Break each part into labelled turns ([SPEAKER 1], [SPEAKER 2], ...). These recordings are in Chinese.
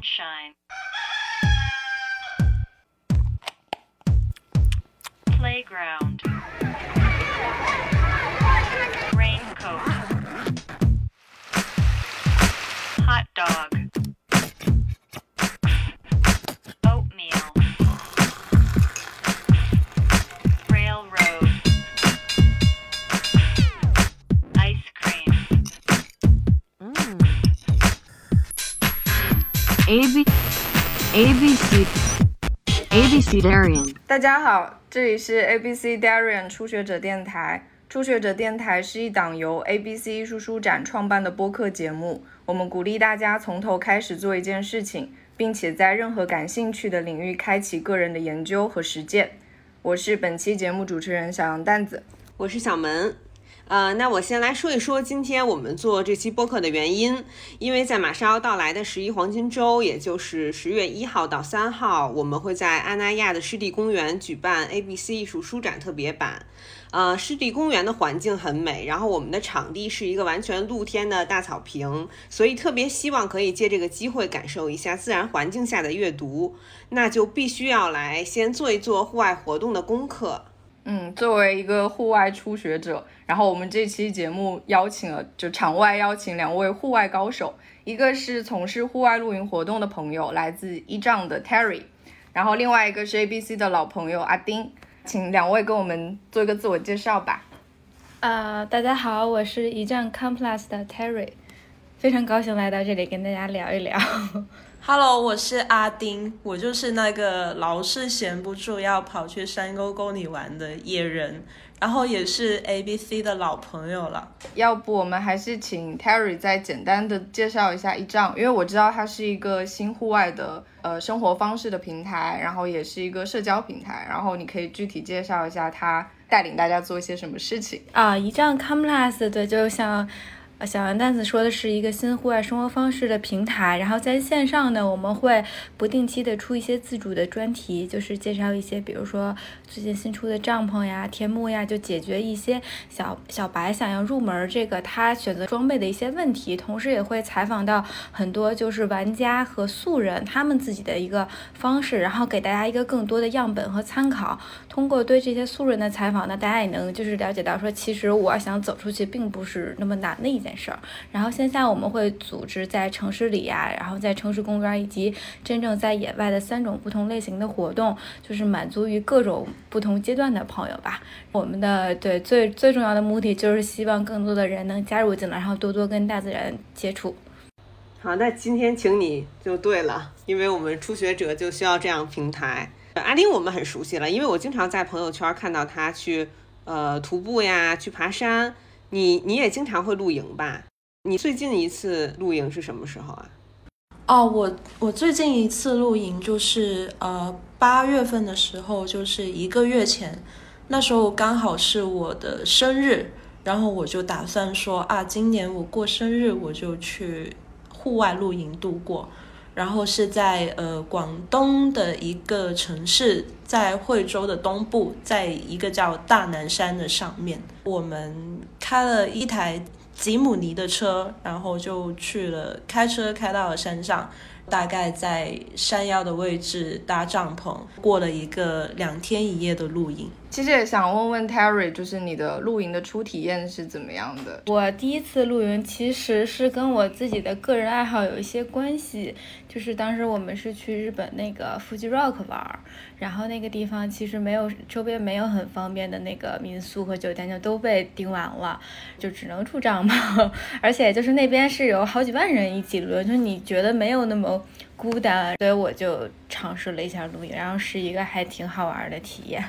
[SPEAKER 1] sunshine. Playground.
[SPEAKER 2] A B A B C A B C Darian
[SPEAKER 3] 大家好，这里是 ABC Darian 初学者电台。初学者电台是一档由 ABC 艺术书展创办的播客节目。我们鼓励大家从头开始做一件事情，并且在任何感兴趣的领域开启个人的研究和实践。我是本期节目主持人小杨蛋子。
[SPEAKER 4] 我是小门。呃，那我先来说一说今天我们做这期播客的原因，因为在马上要到来的十一黄金周，也就是十月一号到三号，我们会在阿那亚的湿地公园举办 ABC 艺术书展特别版。呃，湿地公园的环境很美，然后我们的场地是一个完全露天的大草坪，所以特别希望可以借这个机会感受一下自然环境下的阅读，那就必须要来先做一做户外活动的功课。
[SPEAKER 3] 嗯，作为一个户外初学者，然后我们这期节目邀请了，就场外邀请两位户外高手，一个是从事户外露营活动的朋友，来自一丈的 Terry，然后另外一个是 ABC 的老朋友阿丁，请两位跟我们做一个自我介绍吧。
[SPEAKER 5] 啊、大家好，我是一站 Complex 的 Terry，非常高兴来到这里跟大家聊一聊。
[SPEAKER 6] Hello，我是阿丁，我就是那个老是闲不住要跑去山沟沟里玩的野人，然后也是 ABC 的老朋友了。
[SPEAKER 3] 要不我们还是请 Terry 再简单的介绍一下一丈，因为我知道它是一个新户外的呃生活方式的平台，然后也是一个社交平台，然后你可以具体介绍一下它带领大家做一些什么事情。
[SPEAKER 5] 啊，一站 Complex 对，就像呃小杨蛋子说的是一个新户外生活方式的平台，然后在线上呢，我们会不定期的出一些自主的专题，就是介绍一些，比如说最近新出的帐篷呀、天幕呀，就解决一些小小白想要入门这个他选择装备的一些问题，同时也会采访到很多就是玩家和素人他们自己的一个方式，然后给大家一个更多的样本和参考。通过对这些素人的采访呢，大家也能就是了解到说，其实我想走出去并不是那么难的一件事儿。然后线下我们会组织在城市里呀、然后在城市公园以及真正在野外的三种不同类型的活动，就是满足于各种不同阶段的朋友吧。我们的对最最重要的目的就是希望更多的人能加入进来，然后多多跟大自然接触。
[SPEAKER 4] 好，那今天请你就对了，因为我们初学者就需要这样平台。阿丁我们很熟悉了，因为我经常在朋友圈看到他去呃徒步呀，去爬山。你你也经常会露营吧？你最近一次露营是什么时候啊？
[SPEAKER 6] 哦，我我最近一次露营就是呃八月份的时候，就是一个月前，那时候刚好是我的生日，然后我就打算说啊，今年我过生日我就去户外露营度过。然后是在呃广东的一个城市，在惠州的东部，在一个叫大南山的上面，我们开了一台吉姆尼的车，然后就去了，开车开到了山上，大概在山腰的位置搭帐篷，过了一个两天一夜的露营。
[SPEAKER 3] 其实也想问问 Terry，就是你的露营的初体验是怎么样的？
[SPEAKER 5] 我第一次露营其实是跟我自己的个人爱好有一些关系，就是当时我们是去日本那个 Fuji Rock 玩，然后那个地方其实没有周边没有很方便的那个民宿和酒店，就都被订完了，就只能住帐篷，而且就是那边是有好几万人一起露营，就是你觉得没有那么孤单，所以我就尝试了一下露营，然后是一个还挺好玩的体验。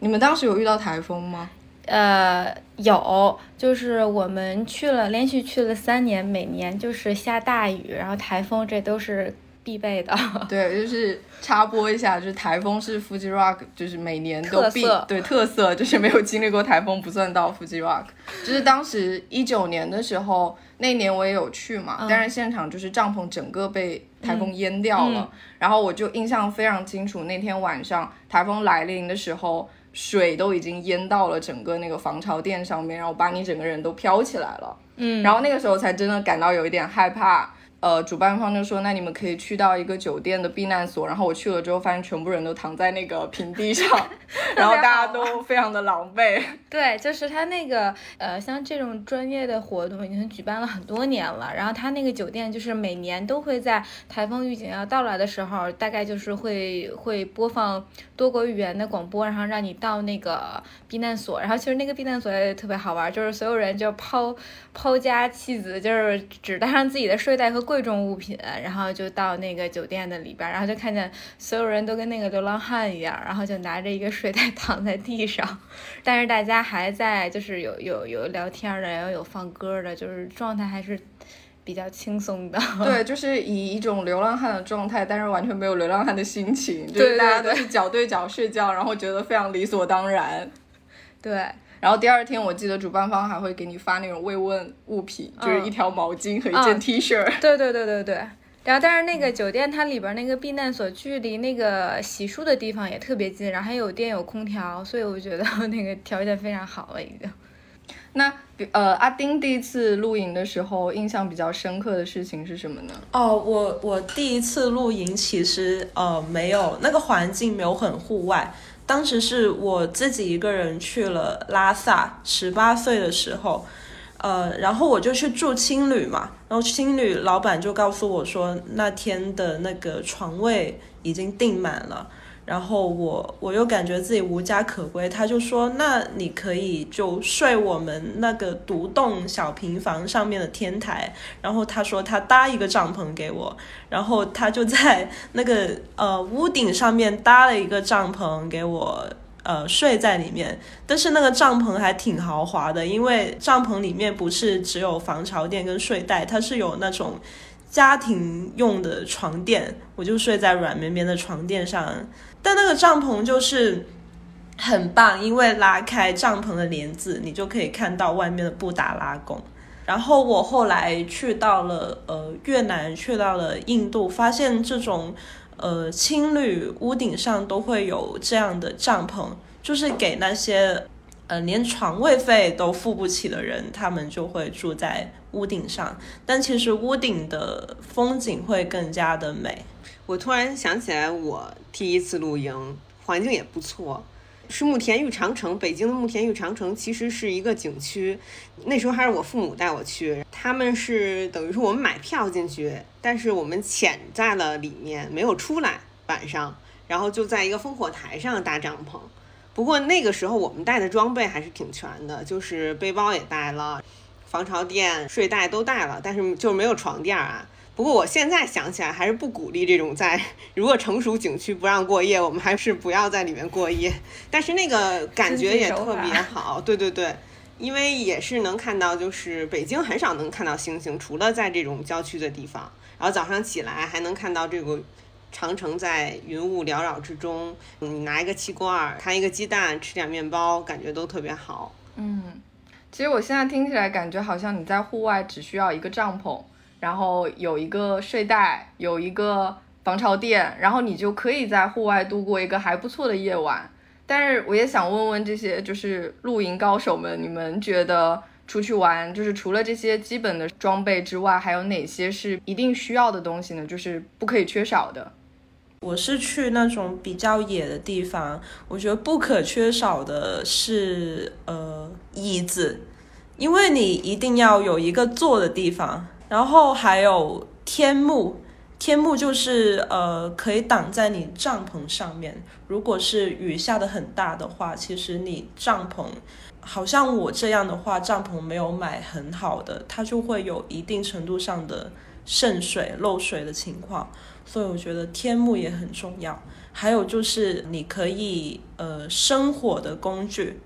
[SPEAKER 3] 你们当时有遇到台风吗？
[SPEAKER 5] 呃，有，就是我们去了，连续去了三年，每年就是下大雨，然后台风，这都是必备的。
[SPEAKER 3] 对，就是插播一下，就是台风是 Fuji Rock，就是每年都必
[SPEAKER 5] 特
[SPEAKER 3] 对特色，就是没有经历过台风不算到 Fuji Rock。就是当时一九年的时候，那年我也有去嘛，
[SPEAKER 5] 嗯
[SPEAKER 3] 但是现场就是帐篷整个被台风淹掉了，然后我就印象非常清楚，那天晚上台风来临的时候。水都已经淹到了整个那个防潮垫上面，然后把你整个人都飘起来了。
[SPEAKER 5] 嗯，
[SPEAKER 3] 然后那个时候才真的感到有一点害怕。呃，主办方就说，那你们可以去到一个酒店的避难所。然后我去了之后，发现全部人都躺在那个平地上，然后大家都非常的狼狈。
[SPEAKER 5] 对，就是他那个呃，像这种专业的活动已经举办了很多年了。然后他那个酒店就是每年都会在台风预警要到来的时候，大概就是会会播放多国语言的广播，然后让你到那个避难所。然后其实那个避难所也特别好玩，就是所有人就抛抛家弃子，就是只带上自己的睡袋和。贵重物品，然后就到那个酒店的里边，然后就看见所有人都跟那个流浪汉一样，然后就拿着一个睡袋躺在地上，但是大家还在，就是有有有聊天的，然后有放歌的，就是状态还是比较轻松的。
[SPEAKER 3] 对，就是以一种流浪汉的状态，但是完全没有流浪汉的心情，就是大家都是脚对脚睡觉，然后觉得非常理所当然。
[SPEAKER 5] 对。
[SPEAKER 3] 然后第二天，我记得主办方还会给你发那种慰问物品，就是一条毛巾和一件 T 恤。
[SPEAKER 5] 对对对对对。然后，但是那个酒店它里边那个避难所距离那个洗漱的地方也特别近，然后还有电有空调，所以我觉得那个条件非常好了已经。
[SPEAKER 3] 那呃，阿丁第一次露营的时候，印象比较深刻的事情是什么呢？
[SPEAKER 6] 哦，我我第一次露营其实呃没有那个环境没有很户外。当时是我自己一个人去了拉萨，十八岁的时候，呃，然后我就去住青旅嘛，然后青旅老板就告诉我说，那天的那个床位已经订满了。然后我我又感觉自己无家可归，他就说：“那你可以就睡我们那个独栋小平房上面的天台。”然后他说他搭一个帐篷给我，然后他就在那个呃屋顶上面搭了一个帐篷给我呃睡在里面。但是那个帐篷还挺豪华的，因为帐篷里面不是只有防潮垫跟睡袋，它是有那种家庭用的床垫，我就睡在软绵绵的床垫上。但那个帐篷就是很棒，因为拉开帐篷的帘子，你就可以看到外面的布达拉宫。然后我后来去到了呃越南，去到了印度，发现这种呃青旅屋顶上都会有这样的帐篷，就是给那些呃连床位费都付不起的人，他们就会住在屋顶上。但其实屋顶的风景会更加的美。
[SPEAKER 4] 我突然想起来，我第一次露营，环境也不错，是慕田峪长城。北京的慕田峪长城其实是一个景区，那时候还是我父母带我去，他们是等于说我们买票进去，但是我们潜在了里面，没有出来晚上，然后就在一个烽火台上搭帐篷。不过那个时候我们带的装备还是挺全的，就是背包也带了，防潮垫、睡袋都带了，但是就没有床垫啊。不过我现在想起来，还是不鼓励这种在 如果成熟景区不让过夜，我们还是不要在里面过夜。但是那个感觉也特别好，对对对，因为也是能看到，就是北京很少能看到星星，除了在这种郊区的地方。然后早上起来还能看到这个长城在云雾缭绕之中，你拿一个气罐，摊一个鸡蛋，吃点面包，感觉都特别好。
[SPEAKER 3] 嗯，其实我现在听起来感觉好像你在户外只需要一个帐篷。然后有一个睡袋，有一个防潮垫，然后你就可以在户外度过一个还不错的夜晚。但是我也想问问这些就是露营高手们，你们觉得出去玩就是除了这些基本的装备之外，还有哪些是一定需要的东西呢？就是不可以缺少的。
[SPEAKER 6] 我是去那种比较野的地方，我觉得不可缺少的是呃椅子，因为你一定要有一个坐的地方。然后还有天幕，天幕就是呃可以挡在你帐篷上面。如果是雨下的很大的话，其实你帐篷，好像我这样的话，帐篷没有买很好的，它就会有一定程度上的渗水、漏水的情况。所以我觉得天幕也很重要。还有就是你可以呃生火的工具。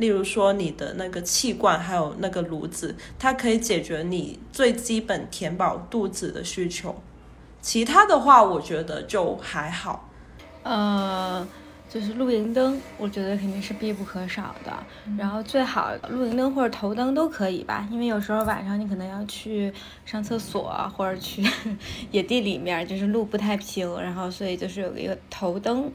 [SPEAKER 6] 例如说你的那个气罐，还有那个炉子，它可以解决你最基本填饱肚子的需求。其他的话，我觉得就还好。
[SPEAKER 5] 呃，就是露营灯，我觉得肯定是必不可少的。然后最好露营灯或者头灯都可以吧，因为有时候晚上你可能要去上厕所或者去 野地里面，就是路不太平，然后所以就是有一个头灯。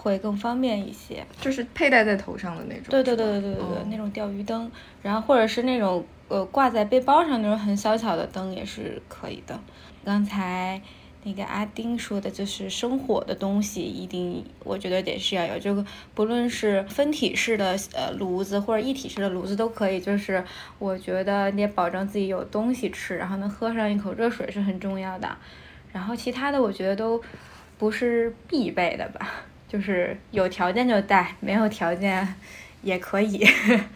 [SPEAKER 5] 会更方便一些，
[SPEAKER 3] 就是佩戴在头上的那种。
[SPEAKER 5] 对对对对对对对，那种钓鱼灯，然后或者是那种呃挂在背包上那种很小巧的灯也是可以的。刚才那个阿丁说的，就是生火的东西一定，我觉得得是要有，这个不论是分体式的呃炉子或者一体式的炉子都可以，就是我觉得你得保证自己有东西吃，然后能喝上一口热水是很重要的。然后其他的我觉得都不是必备的吧，就是有条件就带，没有条件也可以。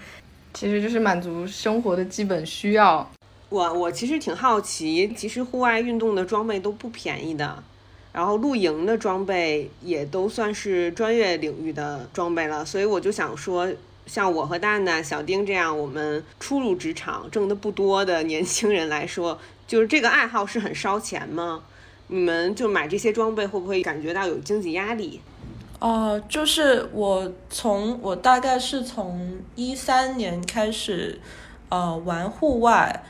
[SPEAKER 3] 其实就是满足生活的基本需要。
[SPEAKER 4] 我我其实挺好奇，其实户外运动的装备都不便宜的，然后露营的装备也都算是专业领域的装备了，所以我就想说，像我和蛋蛋、小丁这样我们初入职场、挣的不多的年轻人来说，就是这个爱好是很烧钱吗？你们就买这些装备会不会感觉到有经济压力？
[SPEAKER 6] 哦，就是我从我大概是从一三年开始，呃，玩户外，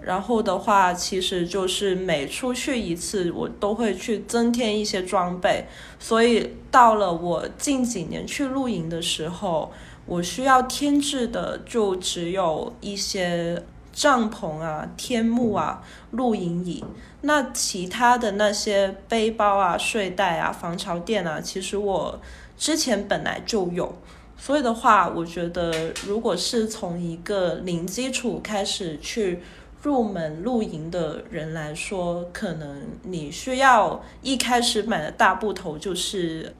[SPEAKER 6] 然后的话，其实就是每出去一次，我都会去增添一些装备，所以到了我近几年去露营的时候，我需要添置的就只有一些帐篷啊、天幕啊、露营椅。那其他的那些背包啊、睡袋啊、防潮垫啊，其实我之前本来就有，所以的话，我觉得如果是从一个零基础开始去入门露营的人来说，可能你需要一开始买的大部头就是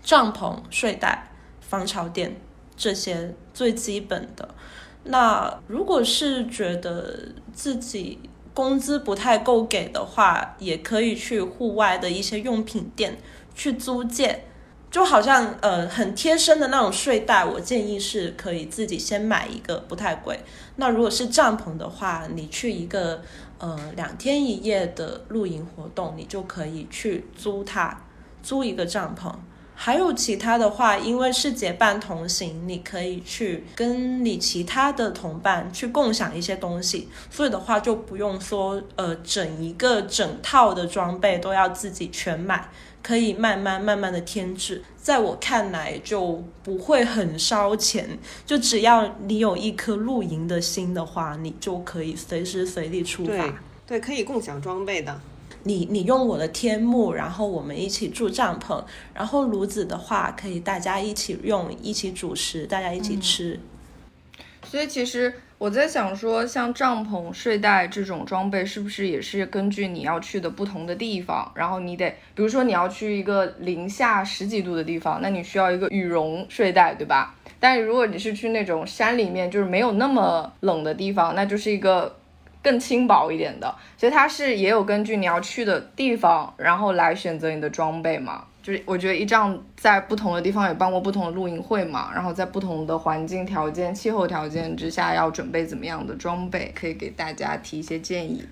[SPEAKER 6] 帐篷、睡袋、防潮垫这些最基本的。那如果是觉得自己工资不太够给的话，也可以去户外的一些用品店去租借，就好像呃很贴身的那种睡袋，我建议是可以自己先买一个，不太贵。那如果是帐篷的话，你去一个呃两天一夜的露营活动，你就可以去租它，租一个帐篷。还有其他的话，因为是结伴同行，你可以去跟你其他的同伴去共享一些东西，所以的话就不用说呃整一个整套的装备都要自己全买，可以慢慢慢慢的添置。在我看来就不会很烧钱，就只要你有一颗露营的心的话，你就可以随时随地出发。
[SPEAKER 4] 对，可以共享装备的。
[SPEAKER 6] 你你用我的天幕，然后我们一起住帐篷，然后炉子的话可以大家一起用，一起煮食，大家一起吃。
[SPEAKER 3] 所以其实我在想说，像帐篷、睡袋这种装备，是不是也是根据你要去的不同的地方，然后你得，比如说你要去一个零下十几度的地方，那你需要一个羽绒睡袋，对吧？但是如果你是去那种山里面，就是没有那么冷的地方，那就是一个更轻薄一点的。所以它是也有根据你要去的地方，然后来选择你的装备嘛。就是我觉得一仗在不同的地方也办过不同的露营会嘛，然后在不同的环境条件、气候条件之下要准备怎么样的装备，可以给大家提一些建议。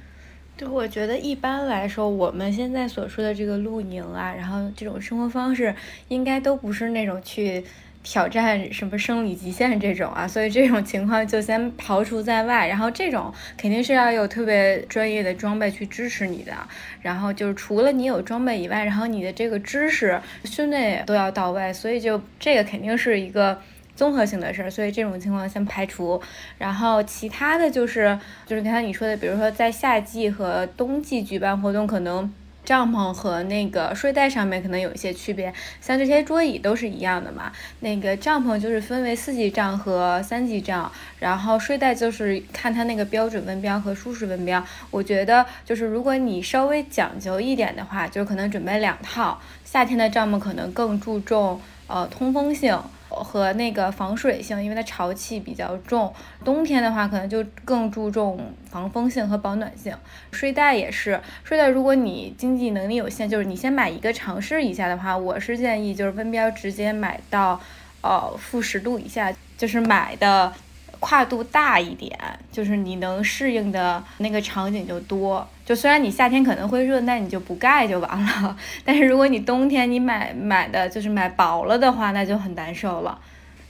[SPEAKER 5] 对，我觉得一般来说，我们现在所说的这个露营啊，然后这种生活方式，应该都不是那种去挑战什么生理极限这种啊，所以这种情况就先刨除在外。然后这种肯定是要有特别专业的装备去支持你的。然后就是除了你有装备以外，然后你的这个知识训练也都要到位，所以就这个肯定是一个。综合性的事儿，所以这种情况先排除。然后其他的就是就是刚才你说的，比如说在夏季和冬季举办活动，可能帐篷和那个睡袋上面可能有一些区别。像这些桌椅都是一样的嘛。那个帐篷就是分为四季帐和三季帐，然后睡袋就是看它那个标准温标和舒适温标。我觉得就是如果你稍微讲究一点的话，就可能准备两套。夏天的帐篷可能更注重呃通风性。和那个防水性，因为它潮气比较重。冬天的话，可能就更注重防风性和保暖性。睡袋也是，睡袋如果你经济能力有限，就是你先买一个尝试一下的话，我是建议就是温标直接买到，呃负十度以下，就是买的跨度大一点，就是你能适应的那个场景就多。就虽然你夏天可能会热，那你就不盖就完了。但是如果你冬天你买买的就是买薄了的话，那就很难受了。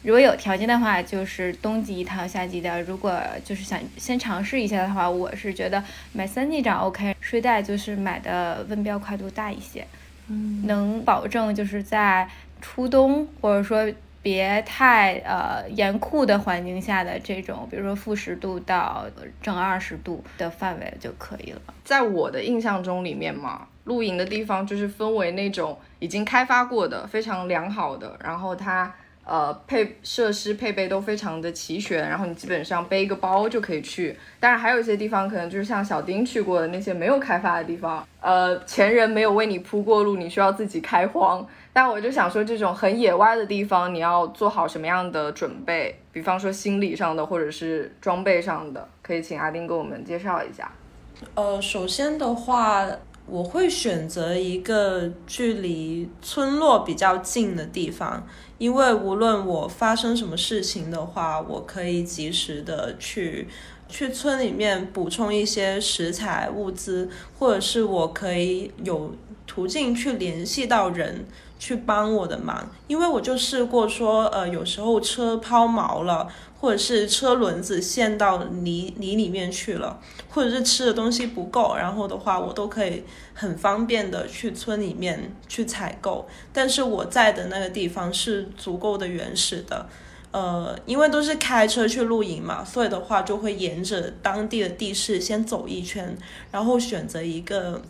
[SPEAKER 5] 如果有条件的话，就是冬季一套，夏季的。如果就是想先尝试一下的话，我是觉得买三季帐 OK，睡袋就是买的温标跨度大一些，
[SPEAKER 6] 嗯，
[SPEAKER 5] 能保证就是在初冬或者说别太呃严酷的环境下的这种，比如说负十度到正二十度的范围就可以了。
[SPEAKER 3] 在我的印象中里面嘛，露营的地方就是分为那种已经开发过的、非常良好的，然后它呃配设施配备都非常的齐全，然后你基本上背一个包就可以去。当然还有一些地方可能就是像小丁去过的那些没有开发的地方，呃前人没有为你铺过路，你需要自己开荒。但我就想说，这种很野外的地方，你要做好什么样的准备？比方说心理上的，或者是装备上的，可以请阿丁给我们介绍一下。
[SPEAKER 6] 呃，首先的话，我会选择一个距离村落比较近的地方，因为无论我发生什么事情的话，我可以及时的去去村里面补充一些食材物资，或者是我可以有途径去联系到人。去帮我的忙，因为我就试过说，呃，有时候车抛锚了，或者是车轮子陷到泥泥里面去了，或者是吃的东西不够，然后的话，我都可以很方便的去村里面去采购。但是我在的那个地方是足够的原始的，呃，因为都是开车去露营嘛，所以的话就会沿着当地的地势先走一圈，然后选择一个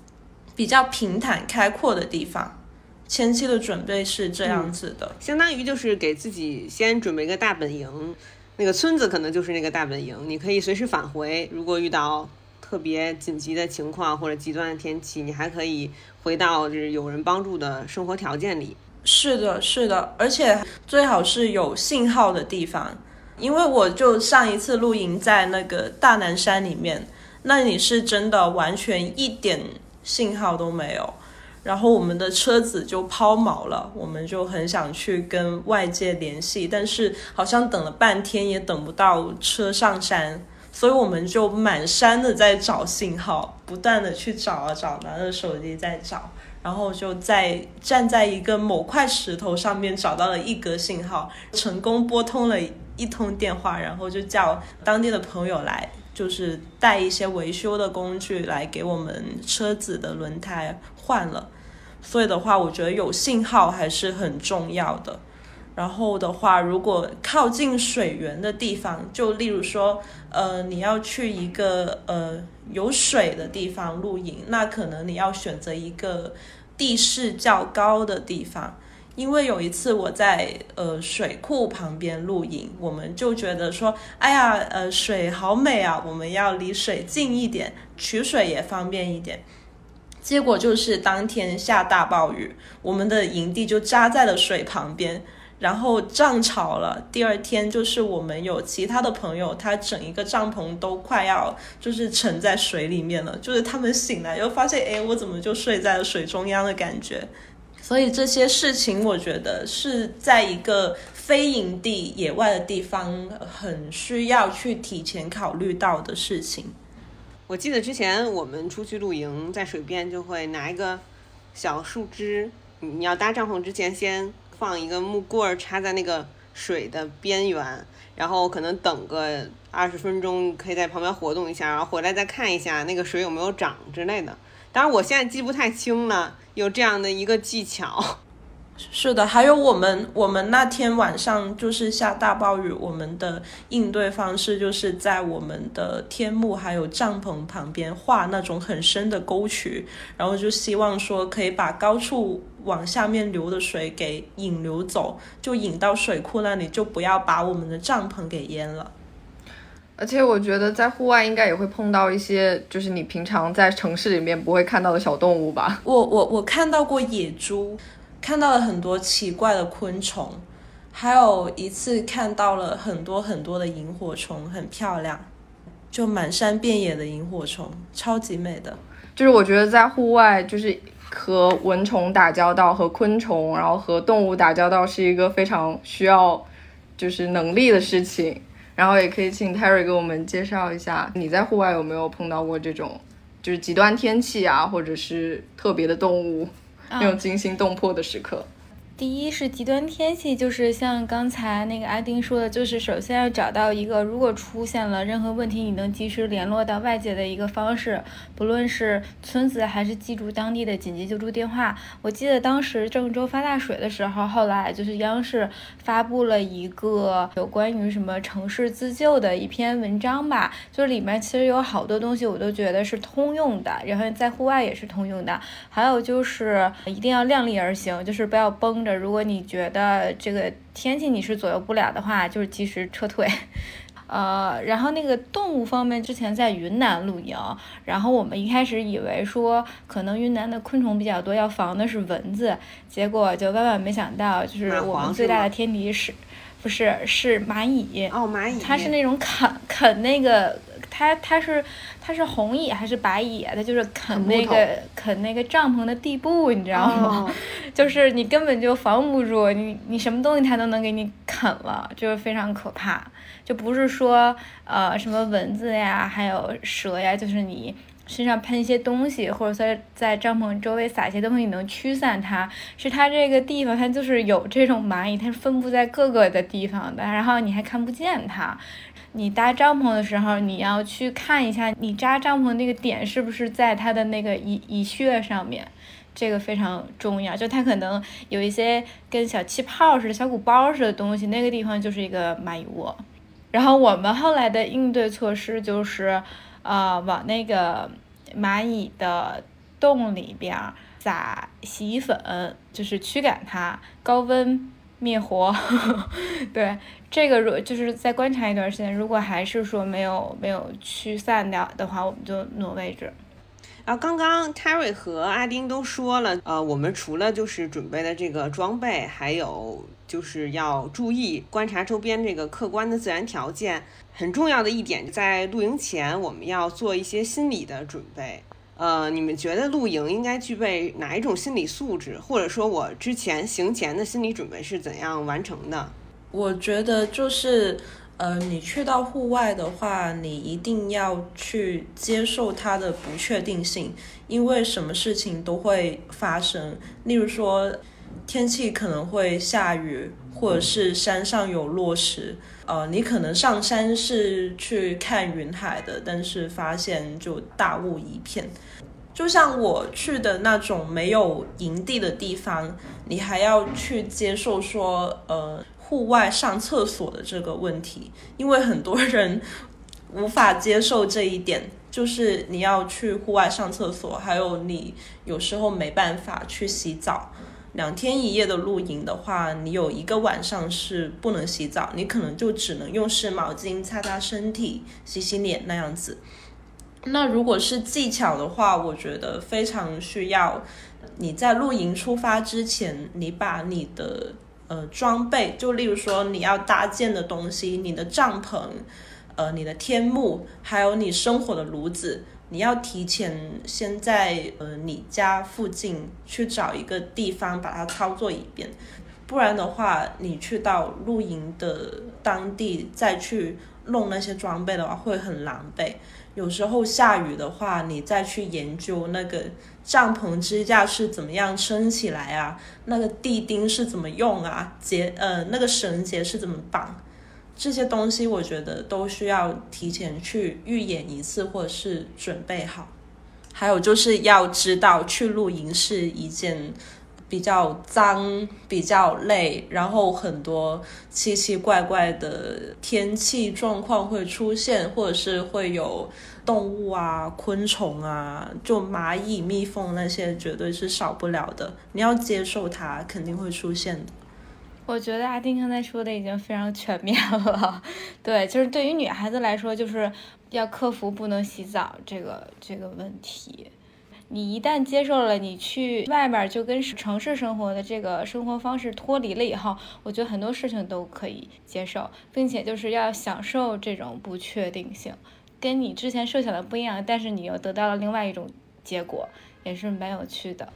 [SPEAKER 6] 比较平坦开阔的地方。前期的准备是这样子的，
[SPEAKER 4] 相当于就是给自己先准备一个大本营，那个村子可能就是那个大本营，你可以随时返回。如果遇到特别紧急的情况或者极端的天气，你还可以回到就是有人帮助的生活条件里。
[SPEAKER 6] 是的，是的，而且最好是有信号的地方，因为我就上一次露营在那个大南山里面，那里是真的完全一点信号都没有。然后我们的车子就抛锚了，我们就很想去跟外界联系，但是好像等了半天也等不到车上山，所以我们就满山的在找信号，不断的去找啊找，拿着手机在找，然后就在站在一个某块石头上面找到了一格信号，成功拨通了一通电话，然后就叫当地的朋友来，就是带一些维修的工具来给我们车子的轮胎。换了，所以的话，我觉得有信号还是很重要的。然后的话，如果靠近水源的地方，就例如说，呃，你要去一个呃有水的地方露营，那可能你要选择一个地势较高的地方。因为有一次我在呃水库旁边露营，我们就觉得说，哎呀，呃，水好美啊，我们要离水近一点，取水也方便一点。结果就是当天下大暴雨，我们的营地就扎在了水旁边，然后涨潮了。第二天就是我们有其他的朋友，他整一个帐篷都快要就是沉在水里面了，就是他们醒来又发现，哎，我怎么就睡在了水中央的感觉。所以这些事情，我觉得是在一个非营地野外的地方，很需要去提前考虑到的事情。
[SPEAKER 4] 我记得之前我们出去露营，在水边就会拿一个小树枝，你要搭帐篷之前先放一个木棍儿插在那个水的边缘，然后可能等个二十分钟，可以在旁边活动一下，然后回来再看一下那个水有没有涨之类的。当然我现在记不太清了，有这样的一个技巧。
[SPEAKER 6] 是的，还有我们，我们那天晚上就是下大暴雨，我们的应对方式就是在我们的天幕还有帐篷旁边画那种很深的沟渠，然后就希望说可以把高处往下面流的水给引流走，就引到水库那里，就不要把我们的帐篷给淹了。
[SPEAKER 3] 而且我觉得在户外应该也会碰到一些，就是你平常在城市里面不会看到的小动物吧？
[SPEAKER 6] 我我我看到过野猪。看到了很多奇怪的昆虫，还有一次看到了很多很多的萤火虫，很漂亮，就满山遍野的萤火虫，超级美的。
[SPEAKER 3] 就是我觉得在户外，就是和蚊虫打交道，和昆虫，然后和动物打交道，是一个非常需要就是能力的事情。然后也可以请 Terry 给我们介绍一下，你在户外有没有碰到过这种就是极端天气啊，或者是特别的动物？那种惊心动魄的时刻，
[SPEAKER 5] 第一是极端天气，就是像刚才那个阿丁说的，就是首先要找到一个，如果出现了任何问题，你能及时联络到外界的一个方式，不论是村子还是记住当地的紧急救助电话。我记得当时郑州发大水的时候，后来就是央视发布了一个有关于什么城市自救的一篇文章吧，就是里面其实有好多东西我都觉得是通用的，然后在户外也是通用的。还有就是一定要量力而行，就是不要崩绷着。如果你觉得这个天气你是左右不了的话，就是及时撤退。呃，然后那个动物方面，之前在云南露营，然后我们一开始以为说可能云南的昆虫比较多，要防的是蚊子，结果就万万没想到，就是我们最大的天敌是，不是是蚂蚁
[SPEAKER 4] 哦，蚂蚁，
[SPEAKER 5] 它是那种啃啃那个。它它是它是红蚁还是白蚁？它就是啃那个啃那个帐篷的地布，你知道吗？就是你根本就防不住，你你什么东西它都能给你啃了，就是非常可怕。就不是说呃什么蚊子呀，还有蛇呀，就是你身上喷一些东西，或者在在帐篷周围撒一些东西，你能驱散它。是它这个地方，它就是有这种蚂蚁，它是分布在各个的地方的，然后你还看不见它。你搭帐篷的时候，你要去看一下你扎帐篷那个点是不是在它的那个蚁蚁穴上面，这个非常重要。就它可能有一些跟小气泡似的、小鼓包似的东西，那个地方就是一个蚂蚁窝。然后我们后来的应对措施就是，呃，往那个蚂蚁的洞里边撒洗衣粉，就是驱赶它，高温。灭活，对这个如就是再观察一段时间，如果还是说没有没有驱散掉的话，我们就挪位置。
[SPEAKER 4] 然后刚刚 Terry 和阿丁都说了，呃，我们除了就是准备的这个装备，还有就是要注意观察周边这个客观的自然条件。很重要的一点，在露营前我们要做一些心理的准备。呃，你们觉得露营应该具备哪一种心理素质，或者说我之前行前的心理准备是怎样完成的？
[SPEAKER 6] 我觉得就是，呃，你去到户外的话，你一定要去接受它的不确定性，因为什么事情都会发生。例如说，天气可能会下雨，或者是山上有落石。呃，你可能上山是去看云海的，但是发现就大雾一片。就像我去的那种没有营地的地方，你还要去接受说，呃，户外上厕所的这个问题，因为很多人无法接受这一点，就是你要去户外上厕所，还有你有时候没办法去洗澡。两天一夜的露营的话，你有一个晚上是不能洗澡，你可能就只能用湿毛巾擦擦身体、洗洗脸那样子。那如果是技巧的话，我觉得非常需要你在露营出发之前，你把你的呃装备，就例如说你要搭建的东西，你的帐篷、呃你的天幕，还有你生火的炉子，你要提前先在呃你家附近去找一个地方把它操作一遍，不然的话，你去到露营的当地再去弄那些装备的话，会很狼狈。有时候下雨的话，你再去研究那个帐篷支架是怎么样撑起来啊，那个地钉是怎么用啊，结呃那个绳结是怎么绑，这些东西我觉得都需要提前去预演一次或者是准备好。还有就是要知道去露营是一件。比较脏，比较累，然后很多奇奇怪怪的天气状况会出现，或者是会有动物啊、昆虫啊，就蚂蚁、蜜蜂那些绝对是少不了的。你要接受它，肯定会出现的。
[SPEAKER 5] 我觉得阿丁刚才说的已经非常全面了。对，就是对于女孩子来说，就是要克服不能洗澡这个这个问题。你一旦接受了你去外边就跟城市生活的这个生活方式脱离了以后，我觉得很多事情都可以接受，并且就是要享受这种不确定性，跟你之前设想的不一样，但是你又得到了另外一种结果，也是蛮有趣的。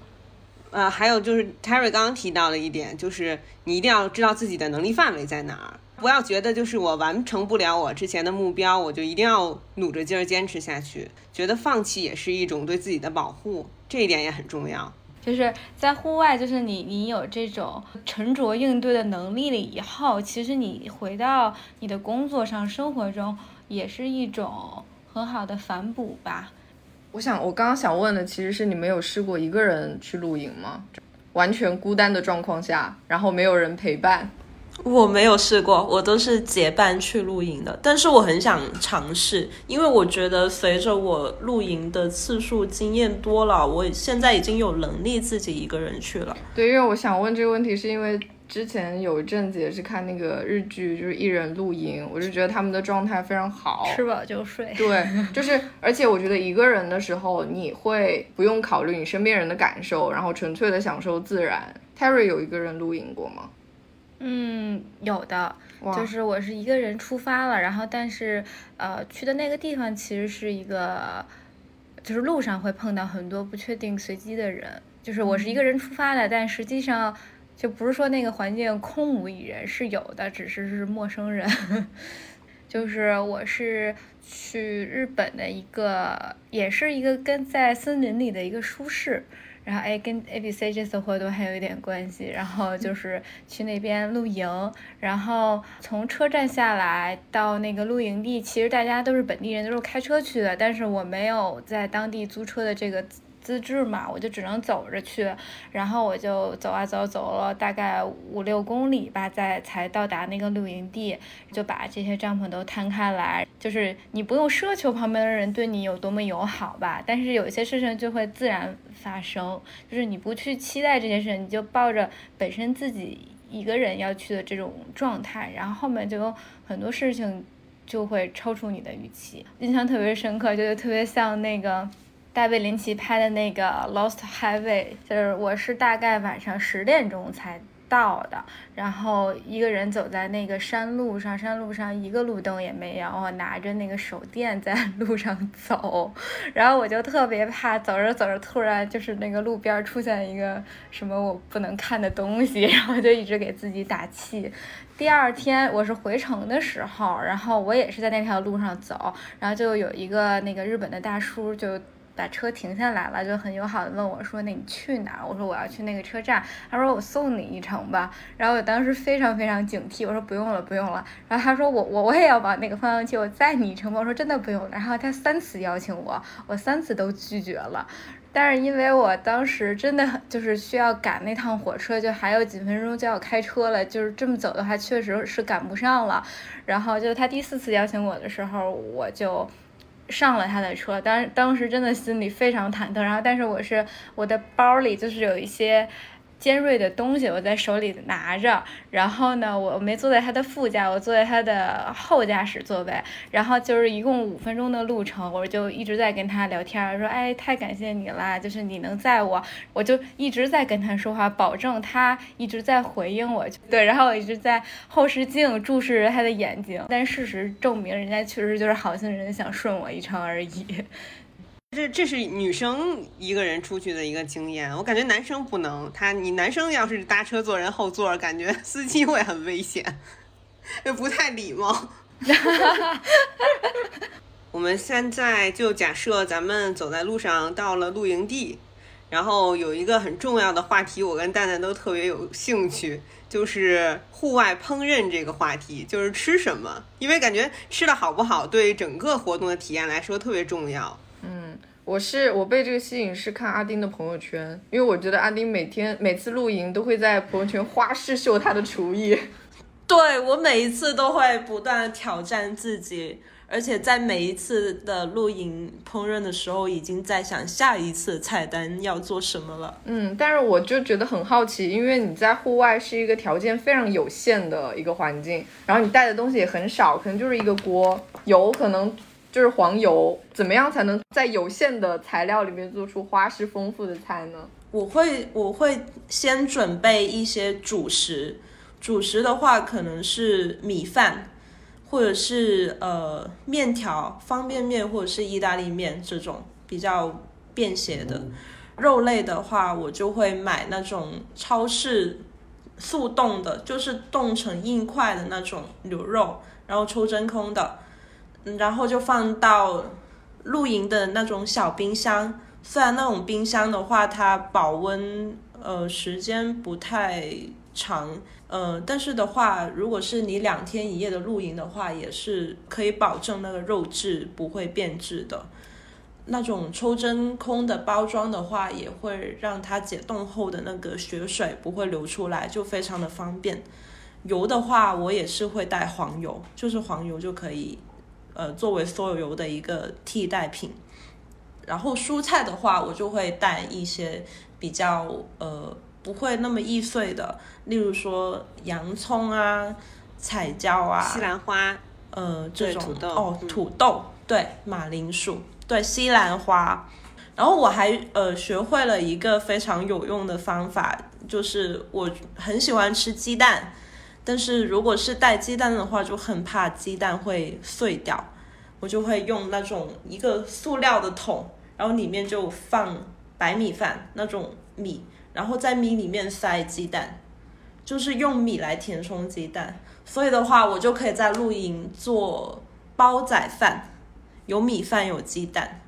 [SPEAKER 4] 呃，还有就是 Terry 刚刚提到了一点，就是你一定要知道自己的能力范围在哪儿。不要觉得就是我完成不了我之前的目标，我就一定要努着劲儿坚持下去。觉得放弃也是一种对自己的保护，这一点也很重要。
[SPEAKER 5] 就是在户外，就是你你有这种沉着应对的能力了以后，其实你回到你的工作上、生活中，也是一种很好的反哺吧。
[SPEAKER 3] 我想，我刚刚想问的其实是你们有试过一个人去露营吗？完全孤单的状况下，然后没有人陪伴。
[SPEAKER 6] 我没有试过，我都是结伴去露营的。但是我很想尝试，因为我觉得随着我露营的次数经验多了，我现在已经有能力自己一个人去了。
[SPEAKER 3] 对，因为我想问这个问题，是因为之前有一阵子也是看那个日剧，就是一人露营，我就觉得他们的状态非常好，
[SPEAKER 5] 吃饱就睡。
[SPEAKER 3] 对，就是，而且我觉得一个人的时候，你会不用考虑你身边人的感受，然后纯粹的享受自然。Terry 有一个人露营过吗？
[SPEAKER 5] 嗯，有的，就是我是一个人出发了，然后但是呃去的那个地方其实是一个，就是路上会碰到很多不确定随机的人，就是我是一个人出发的，但实际上就不是说那个环境空无一人，是有的，只是是陌生人。就是我是去日本的一个，也是一个跟在森林里的一个舒适。然后哎，跟 A B C 这次活动还有一点关系，然后就是去那边露营，然后从车站下来到那个露营地，其实大家都是本地人，都是开车去的，但是我没有在当地租车的这个资质嘛，我就只能走着去，然后我就走啊走，走了大概五六公里吧，在才到达那个露营地，就把这些帐篷都摊开来，就是你不用奢求旁边的人对你有多么友好吧，但是有一些事情就会自然发生，就是你不去期待这件事情，你就抱着本身自己一个人要去的这种状态，然后后面就有很多事情就会超出你的预期，印象特别深刻，就是特别像那个。大卫林奇拍的那个《Lost Highway》，就是我是大概晚上十点钟才到的，然后一个人走在那个山路上，山路上一个路灯也没有，我拿着那个手电在路上走，然后我就特别怕，走着走着突然就是那个路边出现一个什么我不能看的东西，然后就一直给自己打气。第二天我是回城的时候，然后我也是在那条路上走，然后就有一个那个日本的大叔就。把车停下来了，就很友好的问我说：“那你去哪儿？”我说：“我要去那个车站。”他说：“我送你一程吧。”然后我当时非常非常警惕，我说：“不用了，不用了。”然后他说：“我我我也要往那个方向去，我载你一程。”我说：“真的不用。”然后他三次邀请我，我三次都拒绝了。但是因为我当时真的就是需要赶那趟火车，就还有几分钟就要开车了，就是这么走的话，确实是赶不上了。然后就他第四次邀请我的时候，我就。上了他的车，当当时真的心里非常忐忑，然后但是我是我的包里就是有一些尖锐的东西，我在手里拿着，然后呢，我没坐在他的副驾，我坐在他的后驾驶座位，然后就是一共五分钟的路程，我就一直在跟他聊天，说哎，太感谢你了，就是你能载我，我就一直在跟他说话，保证他一直在回应我，对，然后我一直在后视镜注视着他的眼睛，但事实证明，人家确实就是好心人，想顺我一程而已。
[SPEAKER 4] 这这是女生一个人出去的一个经验，我感觉男生不能。他你男生要是搭车坐人后座，感觉 司机会很危险，也不太礼貌。我们现在就假设咱们走在路上到了露营地，然后有一个很重要的话题，我跟蛋蛋都特别有兴趣，就是户外烹饪这个话题，就是吃什么，因为感觉吃的好不好对整个活动的体验来说特别重要。
[SPEAKER 3] 嗯，我是我被这个吸引是看阿丁的朋友圈，因为我觉得阿丁每天每次露营都会在朋友圈花式秀他的厨艺。
[SPEAKER 6] 对我每一次都会不断的挑战自己，而且在每一次的露营烹饪的时候，已经在想下一次菜单要做什么了。
[SPEAKER 3] 嗯，但是我就觉得很好奇，因为你在户外是一个条件非常有限的一个环境，然后你带的东西也很少，可能就是一个锅，油可能就是黄油，怎么样才能在有限的材料里面做出花式丰富的菜呢？
[SPEAKER 6] 我会我会先准备一些主食，主食的话可能是米饭，或者是呃面条、方便面或者是意大利面这种比较便携的。肉类的话，我就会买那种超市速冻的，就是冻成硬块的那种牛肉，然后抽真空的，嗯然后就放到露营的那种小冰箱，虽然那种冰箱的话，它保温呃时间不太长，呃，但是的话，如果是你两天一夜的露营的话，也是可以保证那个肉质不会变质的。那种抽真空的包装的话，也会让它解冻后的那个血水不会流出来，就非常的方便。油的话，我也是会带黄油，就是黄油就可以，呃，作为所有油的一个替代品。然后蔬菜的话，我就会带一些比较呃不会那么易碎的，例如说洋葱啊、彩椒啊、
[SPEAKER 4] 西兰花，
[SPEAKER 6] 呃这种
[SPEAKER 4] 对土豆
[SPEAKER 6] 哦
[SPEAKER 4] 嗯
[SPEAKER 6] 土豆对马铃薯对西兰花，然后我还呃学会了一个非常有用的方法，就是我很喜欢吃鸡蛋，但是如果是带鸡蛋的话，就很怕鸡蛋会碎掉，我就会用那种一个塑料的桶，然后里面就放白米饭那种米，然后在米里面塞鸡蛋，就是用米来填充鸡蛋。所以的话，我就可以在露营做煲仔饭，有米饭有鸡蛋，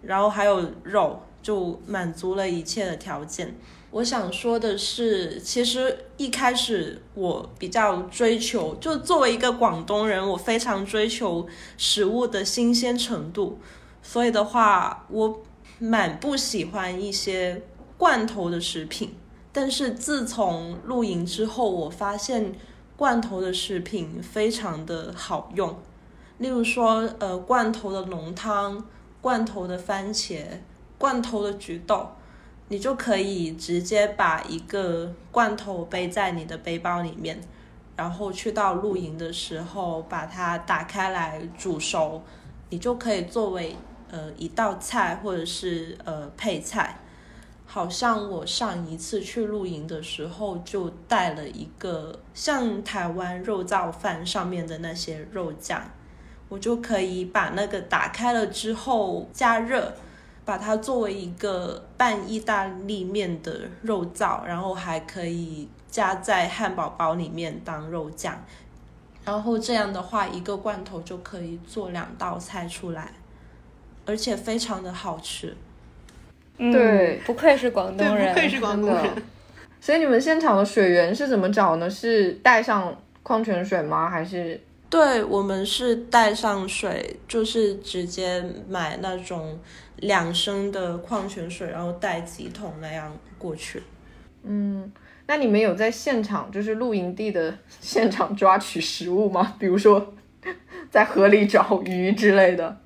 [SPEAKER 6] 然后还有肉，就满足了一切的条件。我想说的是，其实一开始我比较追求，就作为一个广东人，我非常追求食物的新鲜程度，所以的话，我蛮不喜欢一些罐头的食品。但是自从露营之后，我发现罐头的食品非常的好用，例如说，呃，罐头的浓汤、罐头的番茄、罐头的菊豆，你就可以直接把一个罐头背在你的背包里面，然后去到露营的时候把它打开来煮熟，你就可以作为呃一道菜或者是呃配菜。好像我上一次去露营的时候，就带了一个像台湾肉燥饭上面的那些肉酱，我就可以把那个打开了之后加热，把它作为一个拌意大利面的肉燥，然后还可以加在汉堡包里面当肉酱，然后这样的话，一个罐头就可以做两道菜出来，而且非常的好吃。
[SPEAKER 5] 嗯
[SPEAKER 3] 对
[SPEAKER 5] 不愧是广
[SPEAKER 4] 对，
[SPEAKER 5] 东人，
[SPEAKER 4] 不愧是广东人。
[SPEAKER 3] 所以你们现场的水源是怎么找呢？是带上矿泉水吗？还是
[SPEAKER 6] 对我们是带上水，就是直接买那种两升的矿泉水，然后带几桶那样过去。
[SPEAKER 3] 嗯？那你们有在现场，就是露营地的 现场抓取食物吗？比如说 在河里找鱼之类的。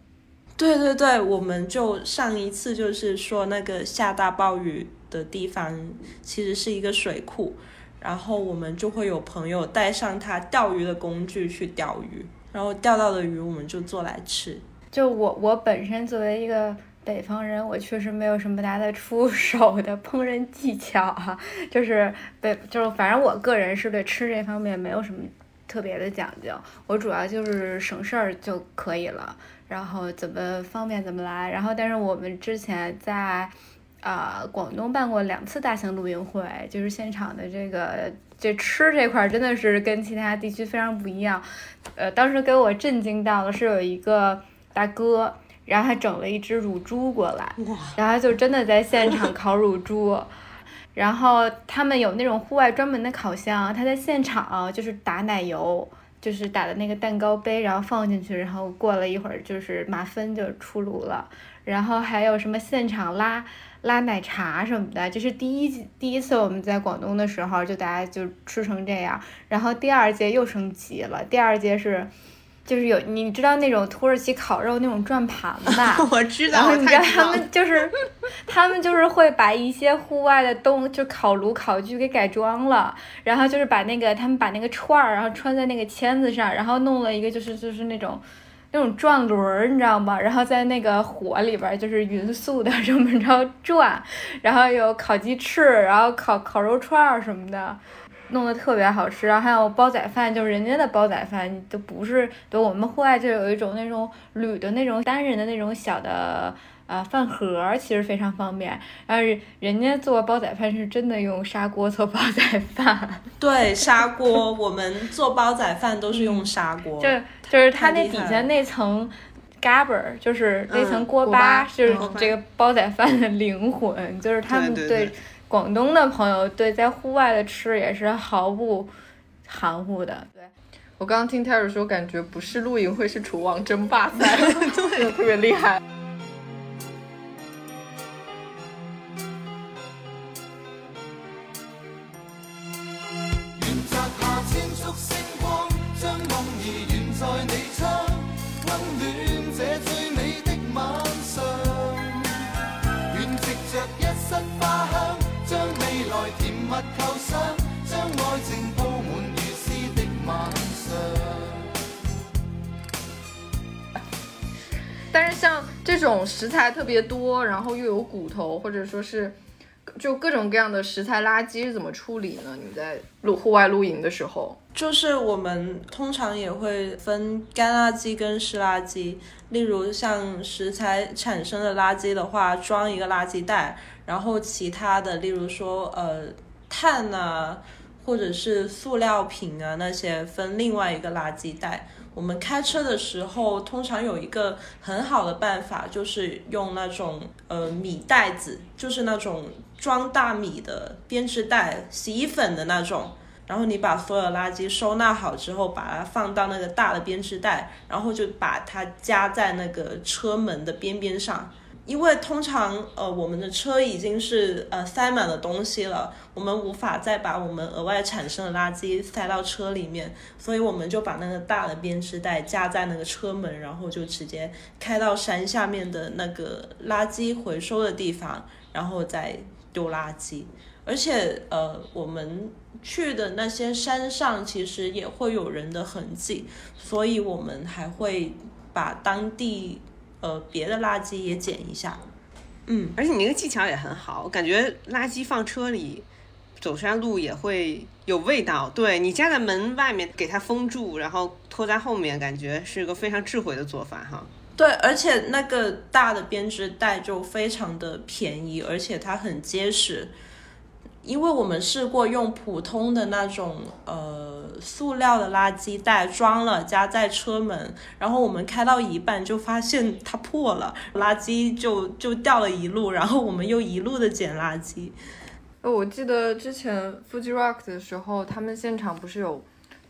[SPEAKER 6] 对对对，我们就上一次就是说那个下大暴雨的地方其实是一个水库，然后我们就会有朋友带上他钓鱼的工具去钓鱼，然后钓到的鱼我们就做来吃。
[SPEAKER 5] 就我我本身作为一个北方人，我确实没有什么大的出手的烹饪技巧哈、就是北就是反正我个人是对吃这方面没有什么特别的讲究，我主要就是省事儿就可以了，然后怎么方便怎么来。然后但是我们之前在啊、广东办过两次大型露营会，就是现场的这个这吃这块儿真的是跟其他地区非常不一样。呃，当时给我震惊到了是有一个大哥，然后他整了一只乳猪过来，然后就真的在现场 烤乳猪。然后他们有那种户外专门的烤箱，他在现场就是打奶油，就是打的那个蛋糕杯，然后放进去，然后过了一会儿就是马芬就出炉了。然后还有什么现场拉拉奶茶什么的，这是第一第一次我们在广东的时候，就大家就吃成这样。然后第二届又升级了，第二届是就是有你知道那种土耳其烤肉那种转盘吧？
[SPEAKER 4] 我知
[SPEAKER 5] 然
[SPEAKER 4] 道，我
[SPEAKER 5] 后你知道他。们就是，他们就是会把一些户外的东，就烤炉、烤具给改装了，然后就是把那个他们把那个串儿，然后穿在那个签子上，然后弄了一个就是就是那种。那种转轮儿，你知道吗？然后在那个火里边儿就是匀速的这么着转，然后有烤鸡翅，然后烤烤肉串儿什么的，弄得特别好吃。然后还有煲仔饭，就是人家的煲仔饭都不是，对我们户外就有一种那种铝的那种单人的那种小的呃饭盒儿，其实非常方便。然后人人家做煲仔饭是真的用砂锅做煲仔饭，
[SPEAKER 6] 对，砂锅，我们做煲仔饭都是用砂锅。
[SPEAKER 5] 就就是它那底下那层嘎嘣儿，就是那层
[SPEAKER 4] 嗯
[SPEAKER 5] 锅
[SPEAKER 3] 巴，就
[SPEAKER 5] 是
[SPEAKER 3] 嗯
[SPEAKER 5] 这个煲仔饭的灵魂，就是他们
[SPEAKER 4] 对对对
[SPEAKER 5] 广东的朋友对在户外的吃也是毫不含糊的。对，
[SPEAKER 3] 我刚刚听 Terry 说，感觉不是露营会，是厨王争霸赛，真 的特别厉害。这种食材特别多，然后又有骨头，或者说是就各种各样的食材垃圾是怎么处理呢？你在露户外露营的时候，
[SPEAKER 6] 就是我们通常也会分干垃圾跟湿垃圾，例如像食材产生的垃圾的话，装一个垃圾袋，然后其他的，例如说呃碳啊，或者是塑料瓶啊那些分另外一个垃圾袋。我们开车的时候，通常有一个很好的办法，就是用那种呃米袋子，就是那种装大米的编织袋、洗衣粉的那种。然后你把所有垃圾收纳好之后，把它放到那个大的编织袋，然后就把它夹在那个车门的边边上。因为通常呃我们的车已经是呃塞满了东西了，我们无法再把我们额外产生的垃圾塞到车里面，所以我们就把那个大的编织袋夹在那个车门，然后就直接开到山下面的那个垃圾回收的地方，然后再丢垃圾。而且呃，我们去的那些山上其实也会有人的痕迹，所以我们还会把当地呃别的垃圾也捡一下。嗯，
[SPEAKER 4] 而且你那个技巧也很好，我感觉垃圾放车里，走山路也会有味道。对你夹在门外面给它封住，然后拖在后面，感觉是个非常智慧的做法哈。
[SPEAKER 6] 对，而且那个大的编织袋就非常的便宜，而且它很结实。因为我们试过用普通的那种呃塑料的垃圾袋装了，夹在车门，然后我们开到一半就发现它破了，垃圾就就掉了一路，然后我们又一路的捡垃圾。
[SPEAKER 3] 呃，我记得之前 Fuji Rock 的时候，他们现场不是有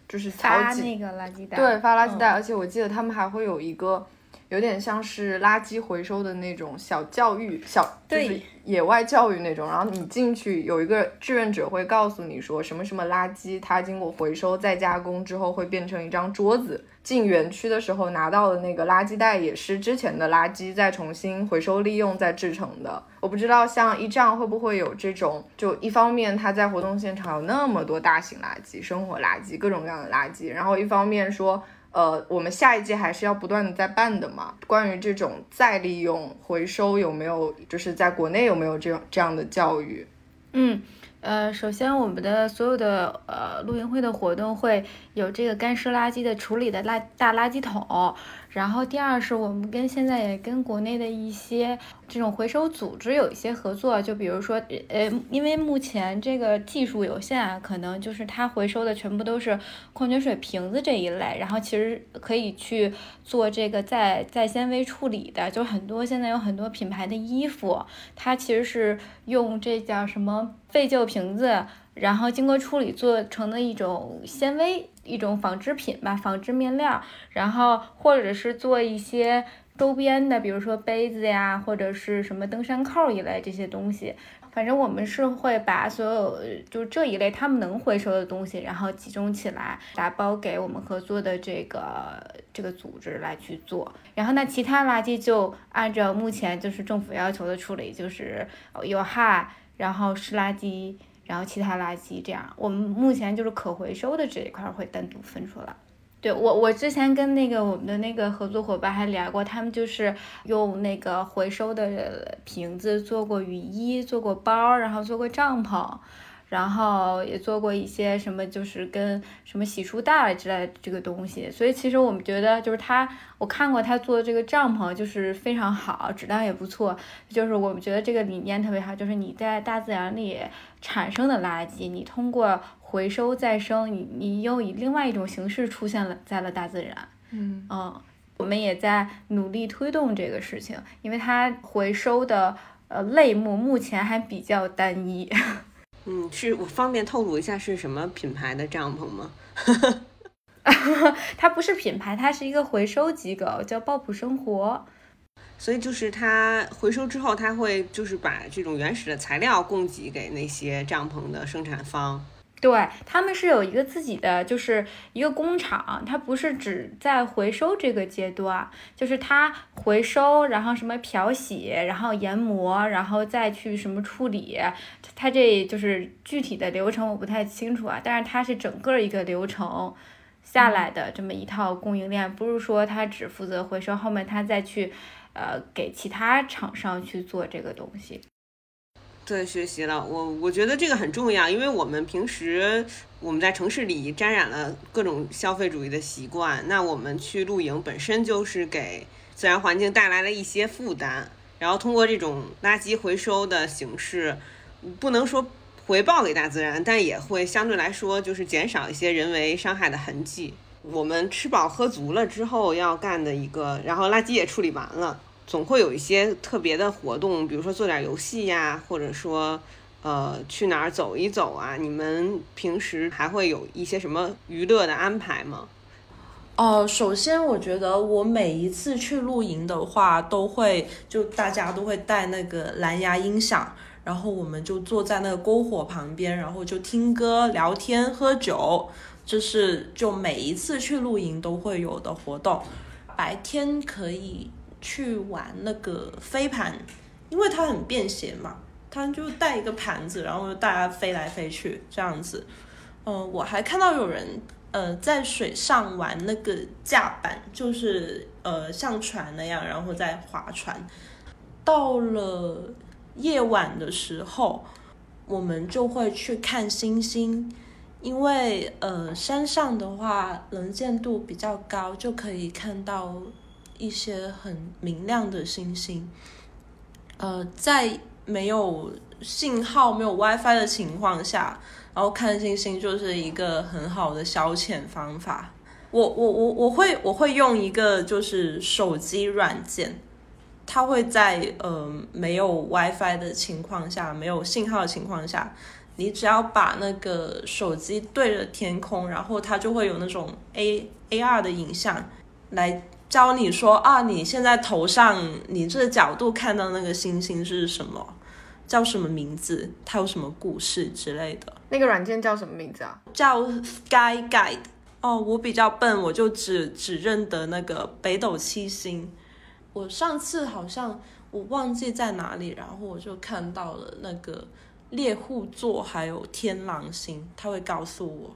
[SPEAKER 3] 就是
[SPEAKER 5] 发那个垃圾袋，
[SPEAKER 3] 对发垃圾袋，
[SPEAKER 5] 嗯。
[SPEAKER 3] 而且我记得他们还会有一个有点像是垃圾回收的那种小教育小，就是
[SPEAKER 5] 对
[SPEAKER 3] 野外教育那种。然后你进去有一个志愿者会告诉你说什么什么垃圾，它经过回收再加工之后会变成一张桌子。进园区的时候拿到的那个垃圾袋也是之前的垃圾再重新回收利用再制成的。我不知道像一丈会不会有这种，就一方面它在活动现场有那么多大型垃圾、生活垃圾、各种各样的垃圾，然后一方面说。呃，我们下一届还是要不断的在办的嘛。关于这种再利用、回收有没有，就是在国内有没有这样这样的教育？
[SPEAKER 5] 嗯，呃，首先我们的所有的呃露营会的活动会有这个干湿垃圾的处理的垃大垃圾桶，然后第二是我们跟现在也跟国内的一些这种回收组织有一些合作，就比如说呃，因为目前这个技术有限啊，可能就是它回收的全部都是矿泉水瓶子这一类，然后其实可以去做这个再再纤维处理的，就很多现在有很多品牌的衣服，它其实是用这叫什么废旧瓶子，然后经过处理做成的一种纤维，一种纺织品吧，纺织面料，然后或者是做一些周边的，比如说杯子呀，或者是什么登山扣一类这些东西。反正我们是会把所有就是这一类他们能回收的东西，然后集中起来打包给我们合作的这个这个组织来去做。然后那其他垃圾就按照目前就是政府要求的处理，就是有害，然后湿垃圾，然后其他垃圾这样。我们目前就是可回收的这一块会单独分出来。对我，我之前跟那个我们的那个合作伙伴还聊过，他们就是用那个回收的瓶子做过雨衣，做过包，然后做过帐篷，然后也做过一些什么，就是跟什么洗漱袋之类的这个东西。所以其实我们觉得，就是他，我看过他做的这个帐篷，就是非常好，质量也不错。就是我们觉得这个理念特别好，就是你在大自然里产生的垃圾，你通过回收再生，你你又以另外一种形式出现了在了大自然。
[SPEAKER 3] 嗯，
[SPEAKER 5] 嗯，我们也在努力推动这个事情，因为它回收的呃类目目前还比较单一。
[SPEAKER 4] 嗯，是我方便透露一下是什么品牌的帐篷吗？
[SPEAKER 5] 它不是品牌，它是一个回收机构，叫抱朴生活。
[SPEAKER 4] 所以就是它回收之后，它会就是把这种原始的材料供给给那些帐篷的生产方。
[SPEAKER 5] 对，他们是有一个自己的，就是一个工厂，它不是只在回收这个阶段，就是它回收，然后什么漂洗，然后研磨，然后再去什么处理，它这就是具体的流程我不太清楚啊，但是它是整个一个流程下来的这么一套供应链，不是说它只负责回收，后面它再去呃给其他厂商去做这个东西。
[SPEAKER 4] 对，学习了，我我觉得这个很重要，因为我们平时我们在城市里沾染了各种消费主义的习惯，那我们去露营本身就是给自然环境带来了一些负担，然后通过这种垃圾回收的形式，不能说回报给大自然，但也会相对来说就是减少一些人为伤害的痕迹。我们吃饱喝足了之后要干的一个，然后垃圾也处理完了。总会有一些特别的活动，比如说做点游戏呀，或者说，呃，去哪儿走一走啊。你们平时还会有一些什么娱乐的安排吗？
[SPEAKER 6] 哦，首先我觉得我每一次去露营的话，都会就大家都会带那个蓝牙音响，然后我们就坐在那个篝火旁边，然后就听歌、聊天、喝酒，这是就每一次去露营都会有的活动。白天可以。去玩那个飞盘，因为它很便携嘛，它就带一个盘子，然后大家飞来飞去这样子。嗯，我还看到有人呃在水上玩那个架板，就是呃像船那样，然后再划船。到了夜晚的时候，我们就会去看星星，因为呃山上的话能见度比较高，就可以看到。一些很明亮的星星，呃，在没有信号、没有 WiFi 的情况下，然后看星星就是一个很好的消遣方法。我我我我会我会用一个就是手机软件，它会在呃没有 WiFi 的情况下、没有信号的情况下，你只要把那个手机对着天空，然后它就会有那种 A A R 的影像来。教你说啊，你现在头上你这个角度看到那个星星是什么？叫什么名字？它有什么故事之类的？
[SPEAKER 3] 那个软件叫什么名字啊？
[SPEAKER 6] 叫 Sky Guide。哦，我比较笨，我就只只认得那个北斗七星。我上次好像我忘记在哪里，然后我就看到了那个猎户座还有天狼星，他会告诉我。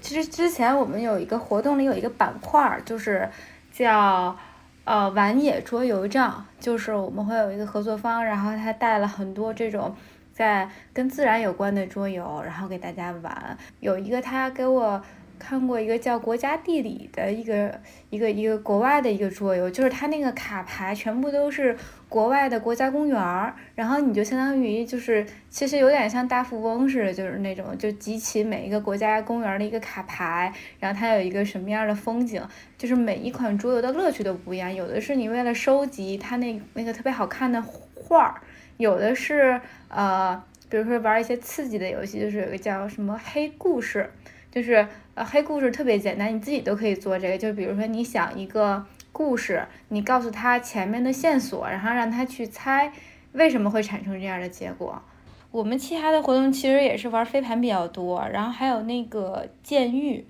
[SPEAKER 5] 其实之前我们有一个活动里有一个板块，就是。叫呃玩野桌游帐，就是我们会有一个合作方，然后他带了很多这种在跟自然有关的桌游，然后给大家玩。有一个他给我。看过一个叫《国家地理》的一个一个一个国外的一个桌游，就是它那个卡牌全部都是国外的国家公园儿，然后你就相当于就是其实有点像大富翁似的，就是那种就集齐每一个国家公园的一个卡牌，然后它有一个什么样的风景，就是每一款桌游的乐趣都不一样，有的是你为了收集它那那个特别好看的画儿，有的是呃，比如说玩一些刺激的游戏，就是有个叫什么黑故事。就是呃黑故事特别简单，你自己都可以做这个。就比如说你想一个故事，你告诉他前面的线索，然后让他去猜为什么会产生这样的结果。我们其他的活动其实也是玩飞盘比较多，然后还有那个监狱。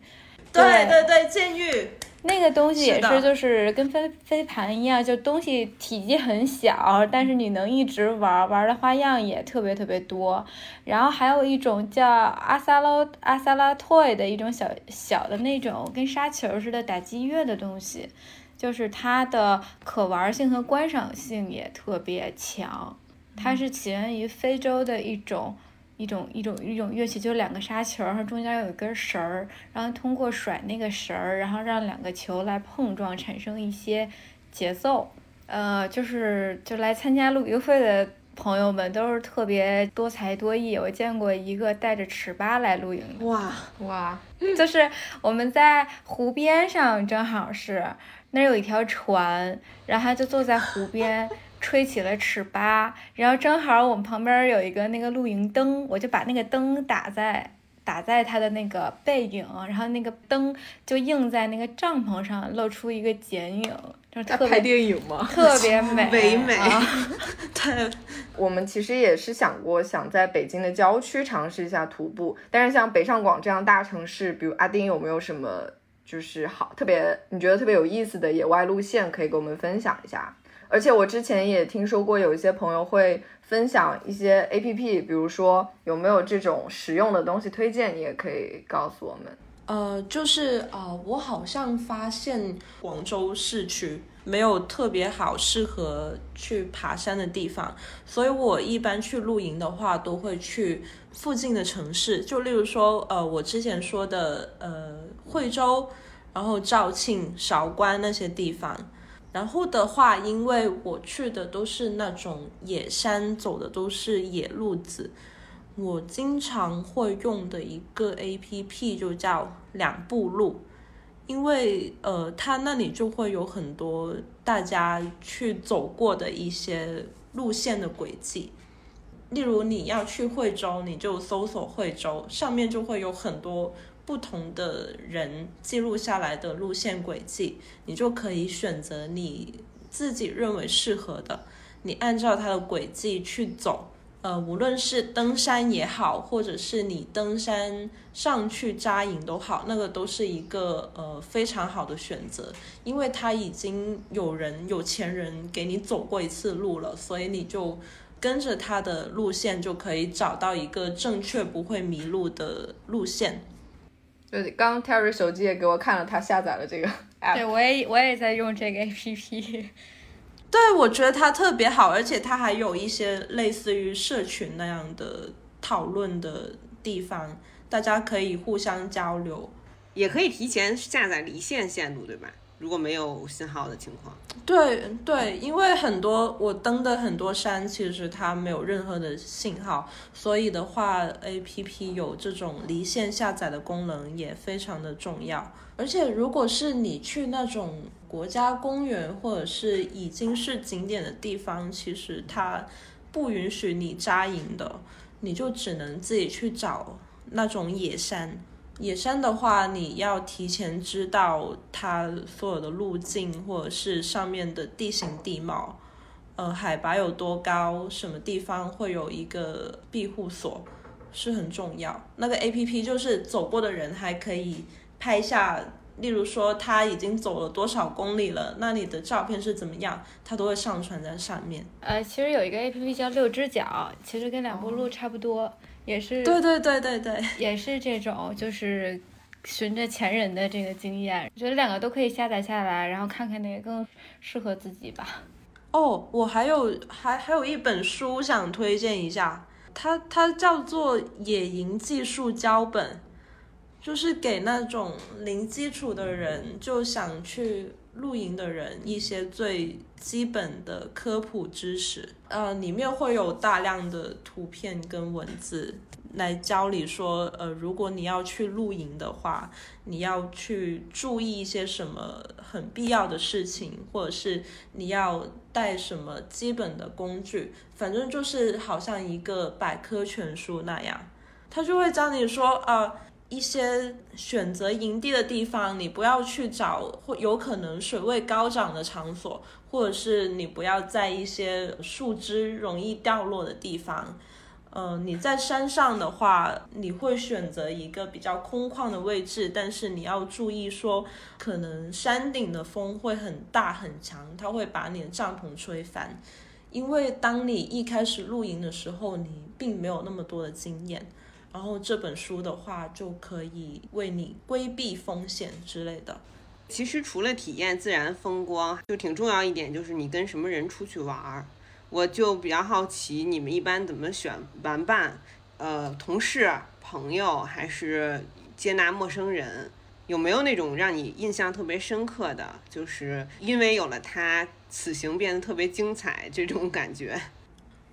[SPEAKER 6] 对对对，剑玉。
[SPEAKER 5] 那个东西也是，就是跟飞飞盘一样，就东西体积很小，但是你能一直玩，玩的花样也特别特别多。然后还有一种叫阿萨拉阿萨拉 toy 的一种小小的那种跟沙球似的打击乐的东西，就是它的可玩性和观赏性也特别强。它是起源于非洲的一种。一种一种一种乐器，就是两个沙球，然后中间有一根绳儿，然后通过甩那个绳儿，然后让两个球来碰撞，产生一些节奏。呃，就是就来参加露营会的朋友们都是特别多才多艺。我见过一个带着尺八来露营的，
[SPEAKER 4] 哇，
[SPEAKER 3] 哇，
[SPEAKER 5] 就是我们在湖边上，正好是那儿有一条船，然后他就坐在湖边。吹起了尺八，然后正好我们旁边有一个那个露营灯，我就把那个灯打在打在他的那个背影，然后那个灯就映在那个帐篷上，露出一个剪影，就是特别
[SPEAKER 3] 电影吗？
[SPEAKER 5] 特别美，
[SPEAKER 4] 唯美
[SPEAKER 5] 啊
[SPEAKER 6] 对，
[SPEAKER 3] 我们其实也是想过，想在北京的郊区尝试一下徒步，但是像北上广这样大城市，比如阿丁有没有什么就是好特别你觉得特别有意思的野外路线可以给我们分享一下？而且我之前也听说过有一些朋友会分享一些 A P P，比如说有没有这种实用的东西推荐，你也可以告诉我们。
[SPEAKER 6] 呃，就是呃，我好像发现广州市区没有特别好适合去爬山的地方，所以我一般去露营的话，都会去附近的城市，就例如说，呃，我之前说的，呃，惠州，然后肇庆、韶关那些地方。然后的话，因为我去的都是那种野山，走的都是野路子，我经常会用的一个 A P P 就叫两步路，因为呃，它那里就会有很多大家去走过的一些路线的轨迹。例如你要去惠州，你就搜索惠州，上面就会有很多不同的人记录下来的路线轨迹，你就可以选择你自己认为适合的，你按照它的轨迹去走。呃，无论是登山也好，或者是你登山上去扎营都好，那个都是一个呃非常好的选择，因为它已经有人有钱人给你走过一次路了，所以你就跟着他的路线就可以找到一个正确不会迷路的路线。
[SPEAKER 3] 对，刚刚 Terry 手机也给我看了，他下载了这个 app。
[SPEAKER 5] 对我也我也在用这个 A P P。
[SPEAKER 6] 对，我觉得它特别好，而且它还有一些类似于社群那样的讨论的地方，大家可以互相交流。
[SPEAKER 4] 也可以提前下载离线线路，对吧？如果没有信号的情况，
[SPEAKER 6] 对对，因为很多我登的很多山，其实它没有任何的信号，所以的话，A P P 有这种离线下载的功能也非常的重要。而且，如果是你去那种国家公园或者是已经是景点的地方，其实它不允许你扎营的，你就只能自己去找那种野山。野山的话，你要提前知道它所有的路径，或者是上面的地形地貌，呃，海拔有多高，什么地方会有一个庇护所，是很重要。那个 A P P 就是走过的人还可以拍下，例如说他已经走了多少公里了，那你的照片是怎么样，它都会上传在上面。
[SPEAKER 5] 呃，其实有一个 A P P 叫六只脚，其实跟两步路差不多，也是
[SPEAKER 6] 对对对对对，
[SPEAKER 5] 也是这种，就是循着前人的这个经验，觉得两个都可以下载下来，然后看看哪个更适合自己吧。
[SPEAKER 6] 哦，我还有还还有一本书想推荐一下，它它叫做《野营技术教本》，就是给那种零基础的人，就想去露营的人一些最基本的科普知识。呃，里面会有大量的图片跟文字来教你说，呃，如果你要去露营的话，你要去注意一些什么很必要的事情，或者是你要带什么基本的工具，反正就是好像一个百科全书那样，他就会教你说，呃，一些选择营地的地方，你不要去找或有可能水位高涨的场所，或者是你不要在一些树枝容易掉落的地方。呃，你在山上的话，你会选择一个比较空旷的位置，但是你要注意说，可能山顶的风会很大很强，它会把你的帐篷吹翻。因为当你一开始露营的时候，你并没有那么多的经验，然后这本书的话就可以为你规避风险之类的。
[SPEAKER 4] 其实除了体验自然风光，就挺重要一点，就是你跟什么人出去玩儿。我就比较好奇，你们一般怎么选玩伴？呃，同事、朋友还是接纳陌生人？有没有那种让你印象特别深刻的，就是因为有了他，此行变得特别精彩这种感觉？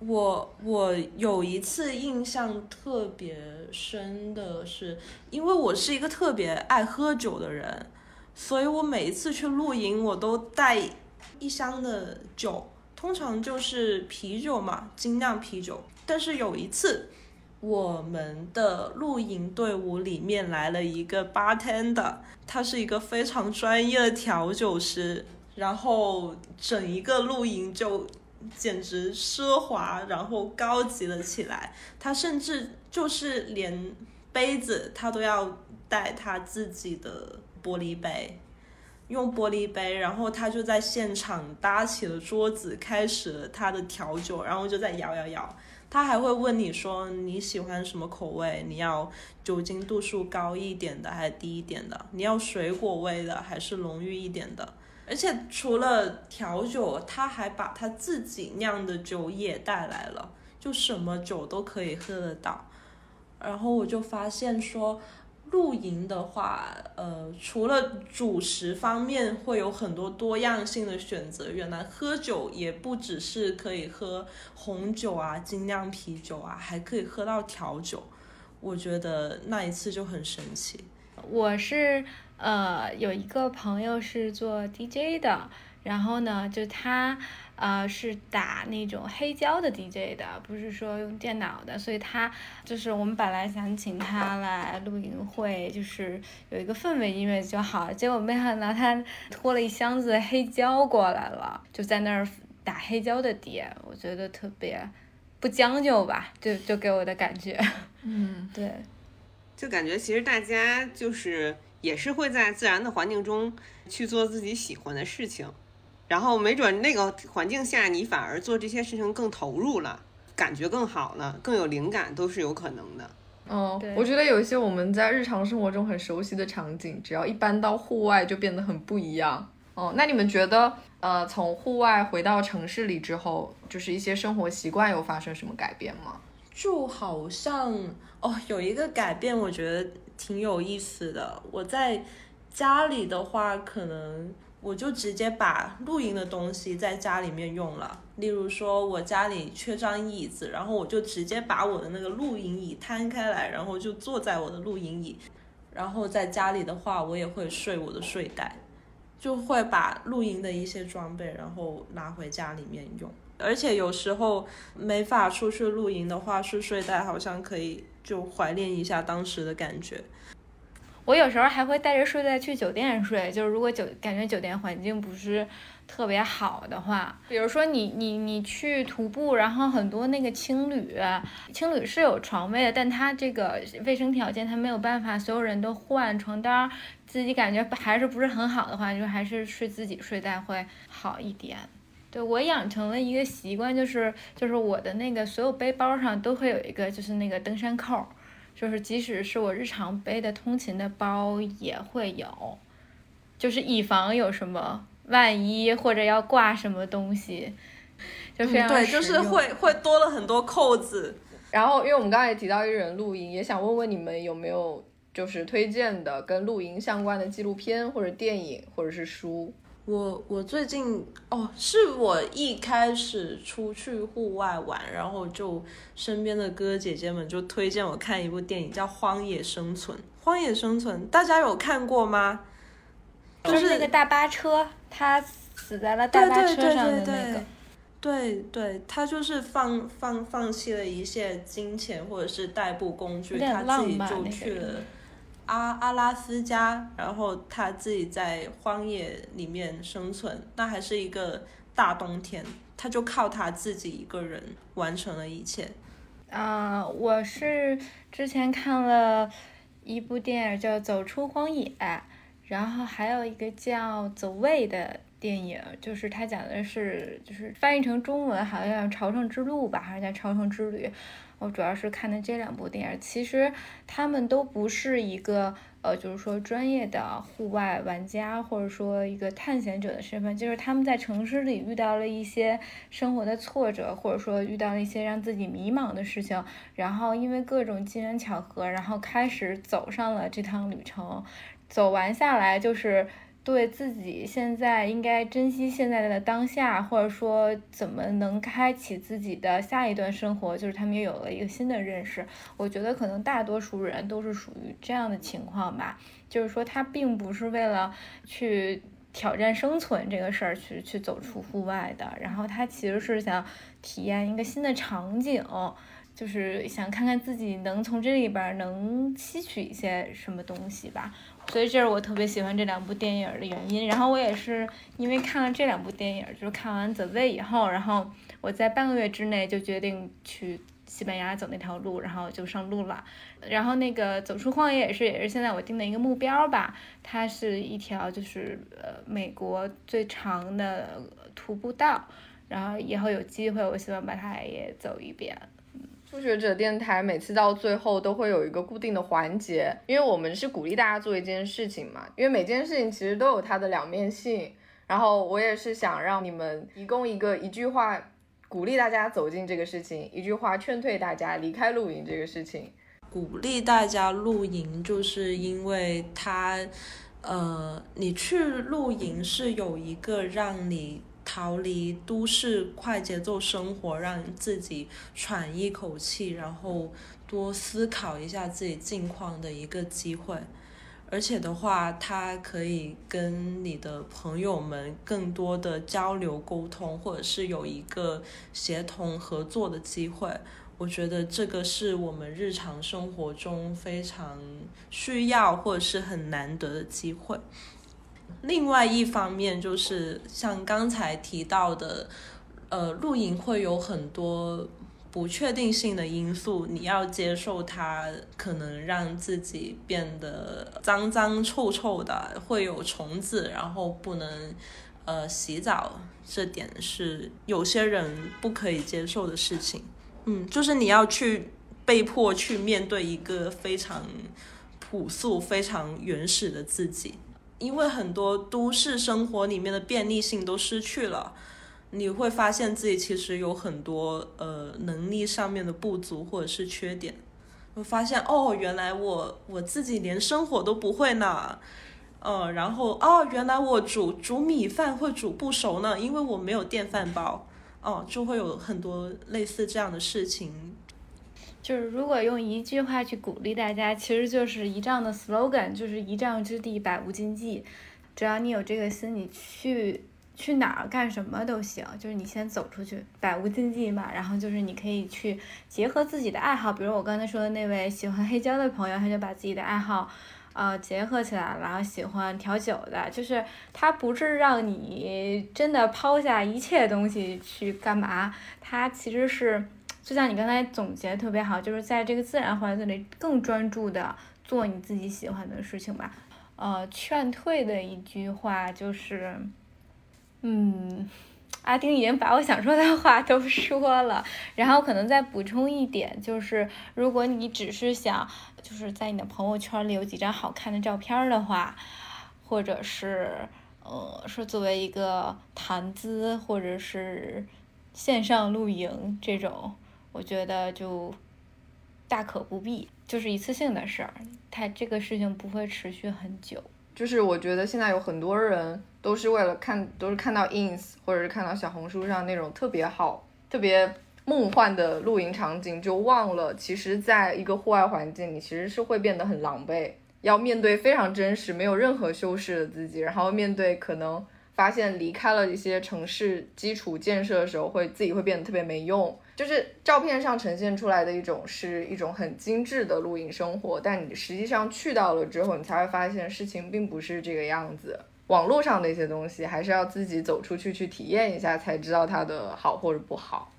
[SPEAKER 6] 我我有一次印象特别深的是，因为我是一个特别爱喝酒的人，所以我每一次去露营，我都带一箱的酒，通常就是啤酒嘛，精酿啤酒。但是有一次，我们的露营队伍里面来了一个 bartender，他是一个非常专业的调酒师，然后整一个露营就简直奢华，然后高级了起来。他甚至就是连杯子他都要带他自己的玻璃杯，用玻璃杯，然后他就在现场搭起了桌子，开始了他的调酒，然后就在摇摇摇。他还会问你说你喜欢什么口味？你要酒精度数高一点的还是低一点的？你要水果味的还是浓郁一点的？而且除了调酒，他还把他自己酿的酒也带来了，就什么酒都可以喝得到。然后我就发现说，露营的话，呃，除了主食方面会有很多多样性的选择，原来喝酒也不只是可以喝红酒啊、精酿啤酒啊，还可以喝到调酒。我觉得那一次就很神奇。
[SPEAKER 5] 我是呃有一个朋友是做 DJ 的，然后呢，就他呃是打那种黑胶的 DJ 的，不是说用电脑的，所以他就是我们本来想请他来录营会，就是有一个氛围音乐就好，结果没想到他拖了一箱子黑胶过来了，就在那儿打黑胶的碟，我觉得特别不将就吧，就就给我的感觉，
[SPEAKER 3] 嗯，
[SPEAKER 5] 对。
[SPEAKER 4] 就感觉其实大家就是也是会在自然的环境中去做自己喜欢的事情，然后没准那个环境下你反而做这些事情更投入了，感觉更好了，更有灵感都是有可能的。
[SPEAKER 3] 嗯，我觉得有一些我们在日常生活中很熟悉的场景，只要一搬到户外就变得很不一样。哦，那你们觉得，呃，从户外回到城市里之后，就是一些生活习惯有发生什么改变吗？
[SPEAKER 6] 就好像哦，有一个改变，我觉得挺有意思的。我在家里的话，可能我就直接把露营的东西在家里面用了。例如说，我家里缺张椅子，然后我就直接把我的那个露营椅摊开来，然后就坐在我的露营椅。然后在家里的话，我也会睡我的睡袋，就会把露营的一些装备，然后拿回家里面用。而且有时候没法出去露营的话，睡睡袋好像可以就怀念一下当时的感觉。
[SPEAKER 5] 我有时候还会带着睡袋去酒店睡，就是如果酒感觉酒店环境不是特别好的话，比如说你你你去徒步，然后很多那个青旅，青旅是有床位的，但它这个卫生条件它没有办法所有人都换床单，自己感觉还是不是很好的话，就还是睡自己睡袋会好一点。对我养成了一个习惯，就是就是我的那个所有背包上都会有一个就是那个登山扣。就是即使是我日常背的通勤的包也会有，就是以防有什么万一或者要挂什么东西，就非常、
[SPEAKER 6] 嗯对，就是会会多了很多扣子。
[SPEAKER 3] 然后，因为我们刚才也提到一人露营，也想问问你们有没有就是推荐的跟露营相关的纪录片或者电影或者是书？
[SPEAKER 6] 我我最近哦，是我一开始出去户外玩，然后就身边的哥哥姐姐们就推荐我看一部电影，叫《荒野生存》。《荒野生存》大家有看过吗？
[SPEAKER 5] 就是那个大巴车，他死在了大巴车上的
[SPEAKER 6] 对
[SPEAKER 5] 那个。
[SPEAKER 6] 对对，他就是放放放弃了一些金钱或者是代步工具，他自己就去了
[SPEAKER 5] 人
[SPEAKER 6] 阿阿拉斯加，然后他自己在荒野里面生存，那还是一个大冬天，他就靠他自己一个人完成了一切。
[SPEAKER 5] 啊、我是之前看了一部电影叫《走出荒野》，然后还有一个叫《走位》的电影，就是它讲的是，就是翻译成中文好像叫《朝圣之路》吧，还是叫《朝圣之旅》。我主要是看的这两部电影，其实他们都不是一个呃，就是说专业的户外玩家，或者说一个探险者的身份，就是他们在城市里遇到了一些生活的挫折，或者说遇到了一些让自己迷茫的事情，然后因为各种机缘巧合，然后开始走上了这趟旅程，走完下来就是对自己现在应该珍惜现在的当下，或者说怎么能开启自己的下一段生活，就是他们也有了一个新的认识。我觉得可能大多数人都是属于这样的情况吧，就是说他并不是为了去挑战生存这个事儿去去走出户外的，然后他其实是想体验一个新的场景。就是想看看自己能从这里边能吸取一些什么东西吧，所以这是我特别喜欢这两部电影的原因。然后我也是因为看了这两部电影，就是看完《The Way》以后，然后我在半个月之内就决定去西班牙走那条路，然后就上路了。然后那个走出荒野也是，也是现在我定的一个目标吧。它是一条就是呃美国最长的徒步道，然后以后有机会，我希望把它也走一遍。
[SPEAKER 3] 初学者电台每次到最后都会有一个固定的环节，因为我们是鼓励大家做一件事情嘛，因为每件事情其实都有它的两面性。然后我也是想让你们提供一个一句话鼓励大家走进这个事情，一句话劝退大家离开露营这个事情。
[SPEAKER 6] 鼓励大家露营，就是因为它，呃，你去露营是有一个让你。逃离都市快节奏生活，让自己喘一口气，然后多思考一下自己近况的一个机会。而且的话，它可以跟你的朋友们更多的交流沟通，或者是有一个协同合作的机会。我觉得这个是我们日常生活中非常需要或者是很难得的机会。另外一方面就是像刚才提到的，呃，露营会有很多不确定性的因素，你要接受它可能让自己变得脏脏臭臭的，会有虫子，然后不能呃洗澡，这点是有些人不可以接受的事情。嗯，就是你要去被迫去面对一个非常朴素、非常原始的自己。因为很多都市生活里面的便利性都失去了，你会发现自己其实有很多呃能力上面的不足或者是缺点。会发现哦，原来我我自己连生火都不会呢，呃，然后哦，原来我煮煮米饭会煮不熟呢，因为我没有电饭煲，哦，就会有很多类似这样的事情。
[SPEAKER 5] 就是如果用一句话去鼓励大家，其实就是一仗的 slogan，就是一仗之地，百无禁忌。只要你有这个心，你去去哪儿干什么都行。就是你先走出去，百无禁忌嘛。然后就是你可以去结合自己的爱好，比如我刚才说的那位喜欢黑胶的朋友，他就把自己的爱好呃结合起来了，然后喜欢调酒的，就是他不是让你真的抛下一切东西去干嘛，他其实是。就像你刚才总结的特别好，就是在这个自然环境里更专注的做你自己喜欢的事情吧。呃，劝退的一句话就是，嗯，阿丁已经把我想说的话都说了，然后可能再补充一点，就是如果你只是想就是在你的朋友圈里有几张好看的照片的话，或者是呃，是作为一个谈资或者是线上露营这种。我觉得就大可不必，就是一次性的事儿，它这个事情不会持续很久。
[SPEAKER 3] 就是我觉得现在有很多人都是为了看，都是看到 ins 或者是看到小红书上那种特别好、特别梦幻的露营场景，就忘了其实在一个户外环境，你其实是会变得很狼狈，要面对非常真实、没有任何修饰的自己，然后面对可能发现离开了一些城市基础建设的时候，会自己会变得特别没用。就是照片上呈现出来的一种是一种很精致的露营生活，但你实际上去到了之后，你才会发现事情并不是这个样子。网络上的一些东西，还是要自己走出去去体验一下，才知道它的好或者不好。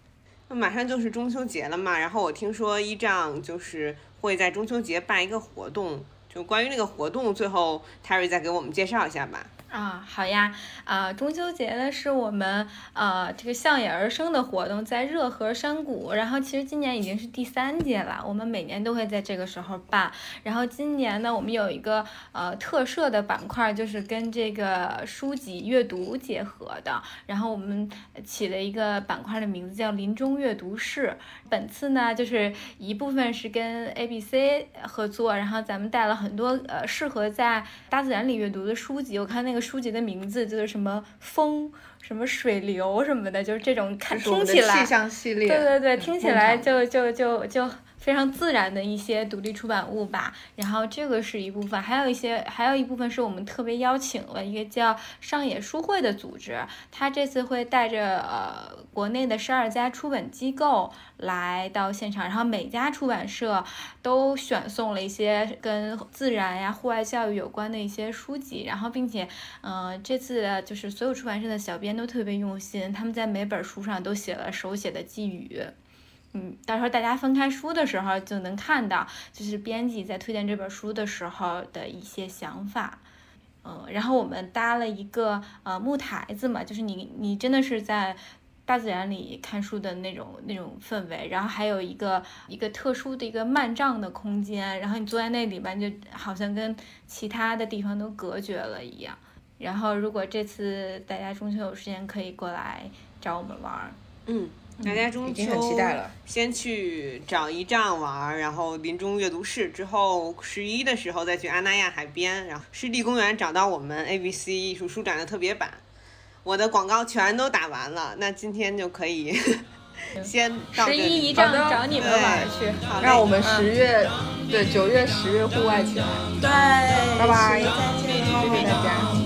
[SPEAKER 4] 那马上就是中秋节了嘛，然后我听说依仗就是会在中秋节办一个活动，就关于那个活动，最后 Terry 再给我们介绍一下吧。
[SPEAKER 5] 啊，好呀，啊，中秋节呢是我们呃这个向野而生的活动，在热河山谷。然后其实今年已经是第三届了，我们每年都会在这个时候办。然后今年呢，我们有一个呃特设的板块，就是跟这个书籍阅读结合的。然后我们起了一个板块的名字叫“林中阅读室”。本次呢，就是一部分是跟 ABC 合作，然后咱们带了很多呃适合在大自然里阅读的书籍。我看那个。书籍的名字，就是什么风、什么水流什么的，就是这种看听起来
[SPEAKER 3] 气象系列。
[SPEAKER 5] 对对对，
[SPEAKER 3] 嗯
[SPEAKER 5] 听起来就就就就非常自然的一些独立出版物吧。然后这个是一部分，还有一些还有一部分是我们特别邀请了一个叫上野书会的组织，他这次会带着呃国内的十二家出版机构来到现场，然后每家出版社都选送了一些跟自然呀、户外教育有关的一些书籍，然后并且，嗯、这次就是所有出版社的小编都特别用心，他们在每本书上都写了手写的寄语。嗯，到时候大家翻开书的时候就能看到，就是编辑在推荐这本书的时候的一些想法。嗯，然后我们搭了一个呃木台子嘛，就是你你真的是在大自然里看书的那种那种氛围，然后还有一个一个特殊的一个漫帐的空间，然后你坐在那里边就好像跟其他的地方都隔绝了一样。然后如果这次大家中秋有时间，可以过来找我们玩儿。
[SPEAKER 4] 嗯，大家中秋
[SPEAKER 3] 已经很期待了。
[SPEAKER 4] 先去找一丈玩，然后林中阅读室之后，十一的时候再去阿那亚海边，然后湿地公园找到我们 ABC 艺术书展的特别版。我的广告全都打完了，那今天就可以 先到这
[SPEAKER 5] 十一
[SPEAKER 4] 里。
[SPEAKER 5] 一
[SPEAKER 3] 的
[SPEAKER 5] 找你们玩去。
[SPEAKER 4] 好嘞
[SPEAKER 3] 让我们十月，对九月、十月户外起来。
[SPEAKER 6] 对，
[SPEAKER 3] 拜拜
[SPEAKER 6] 再见，
[SPEAKER 3] 谢谢大家。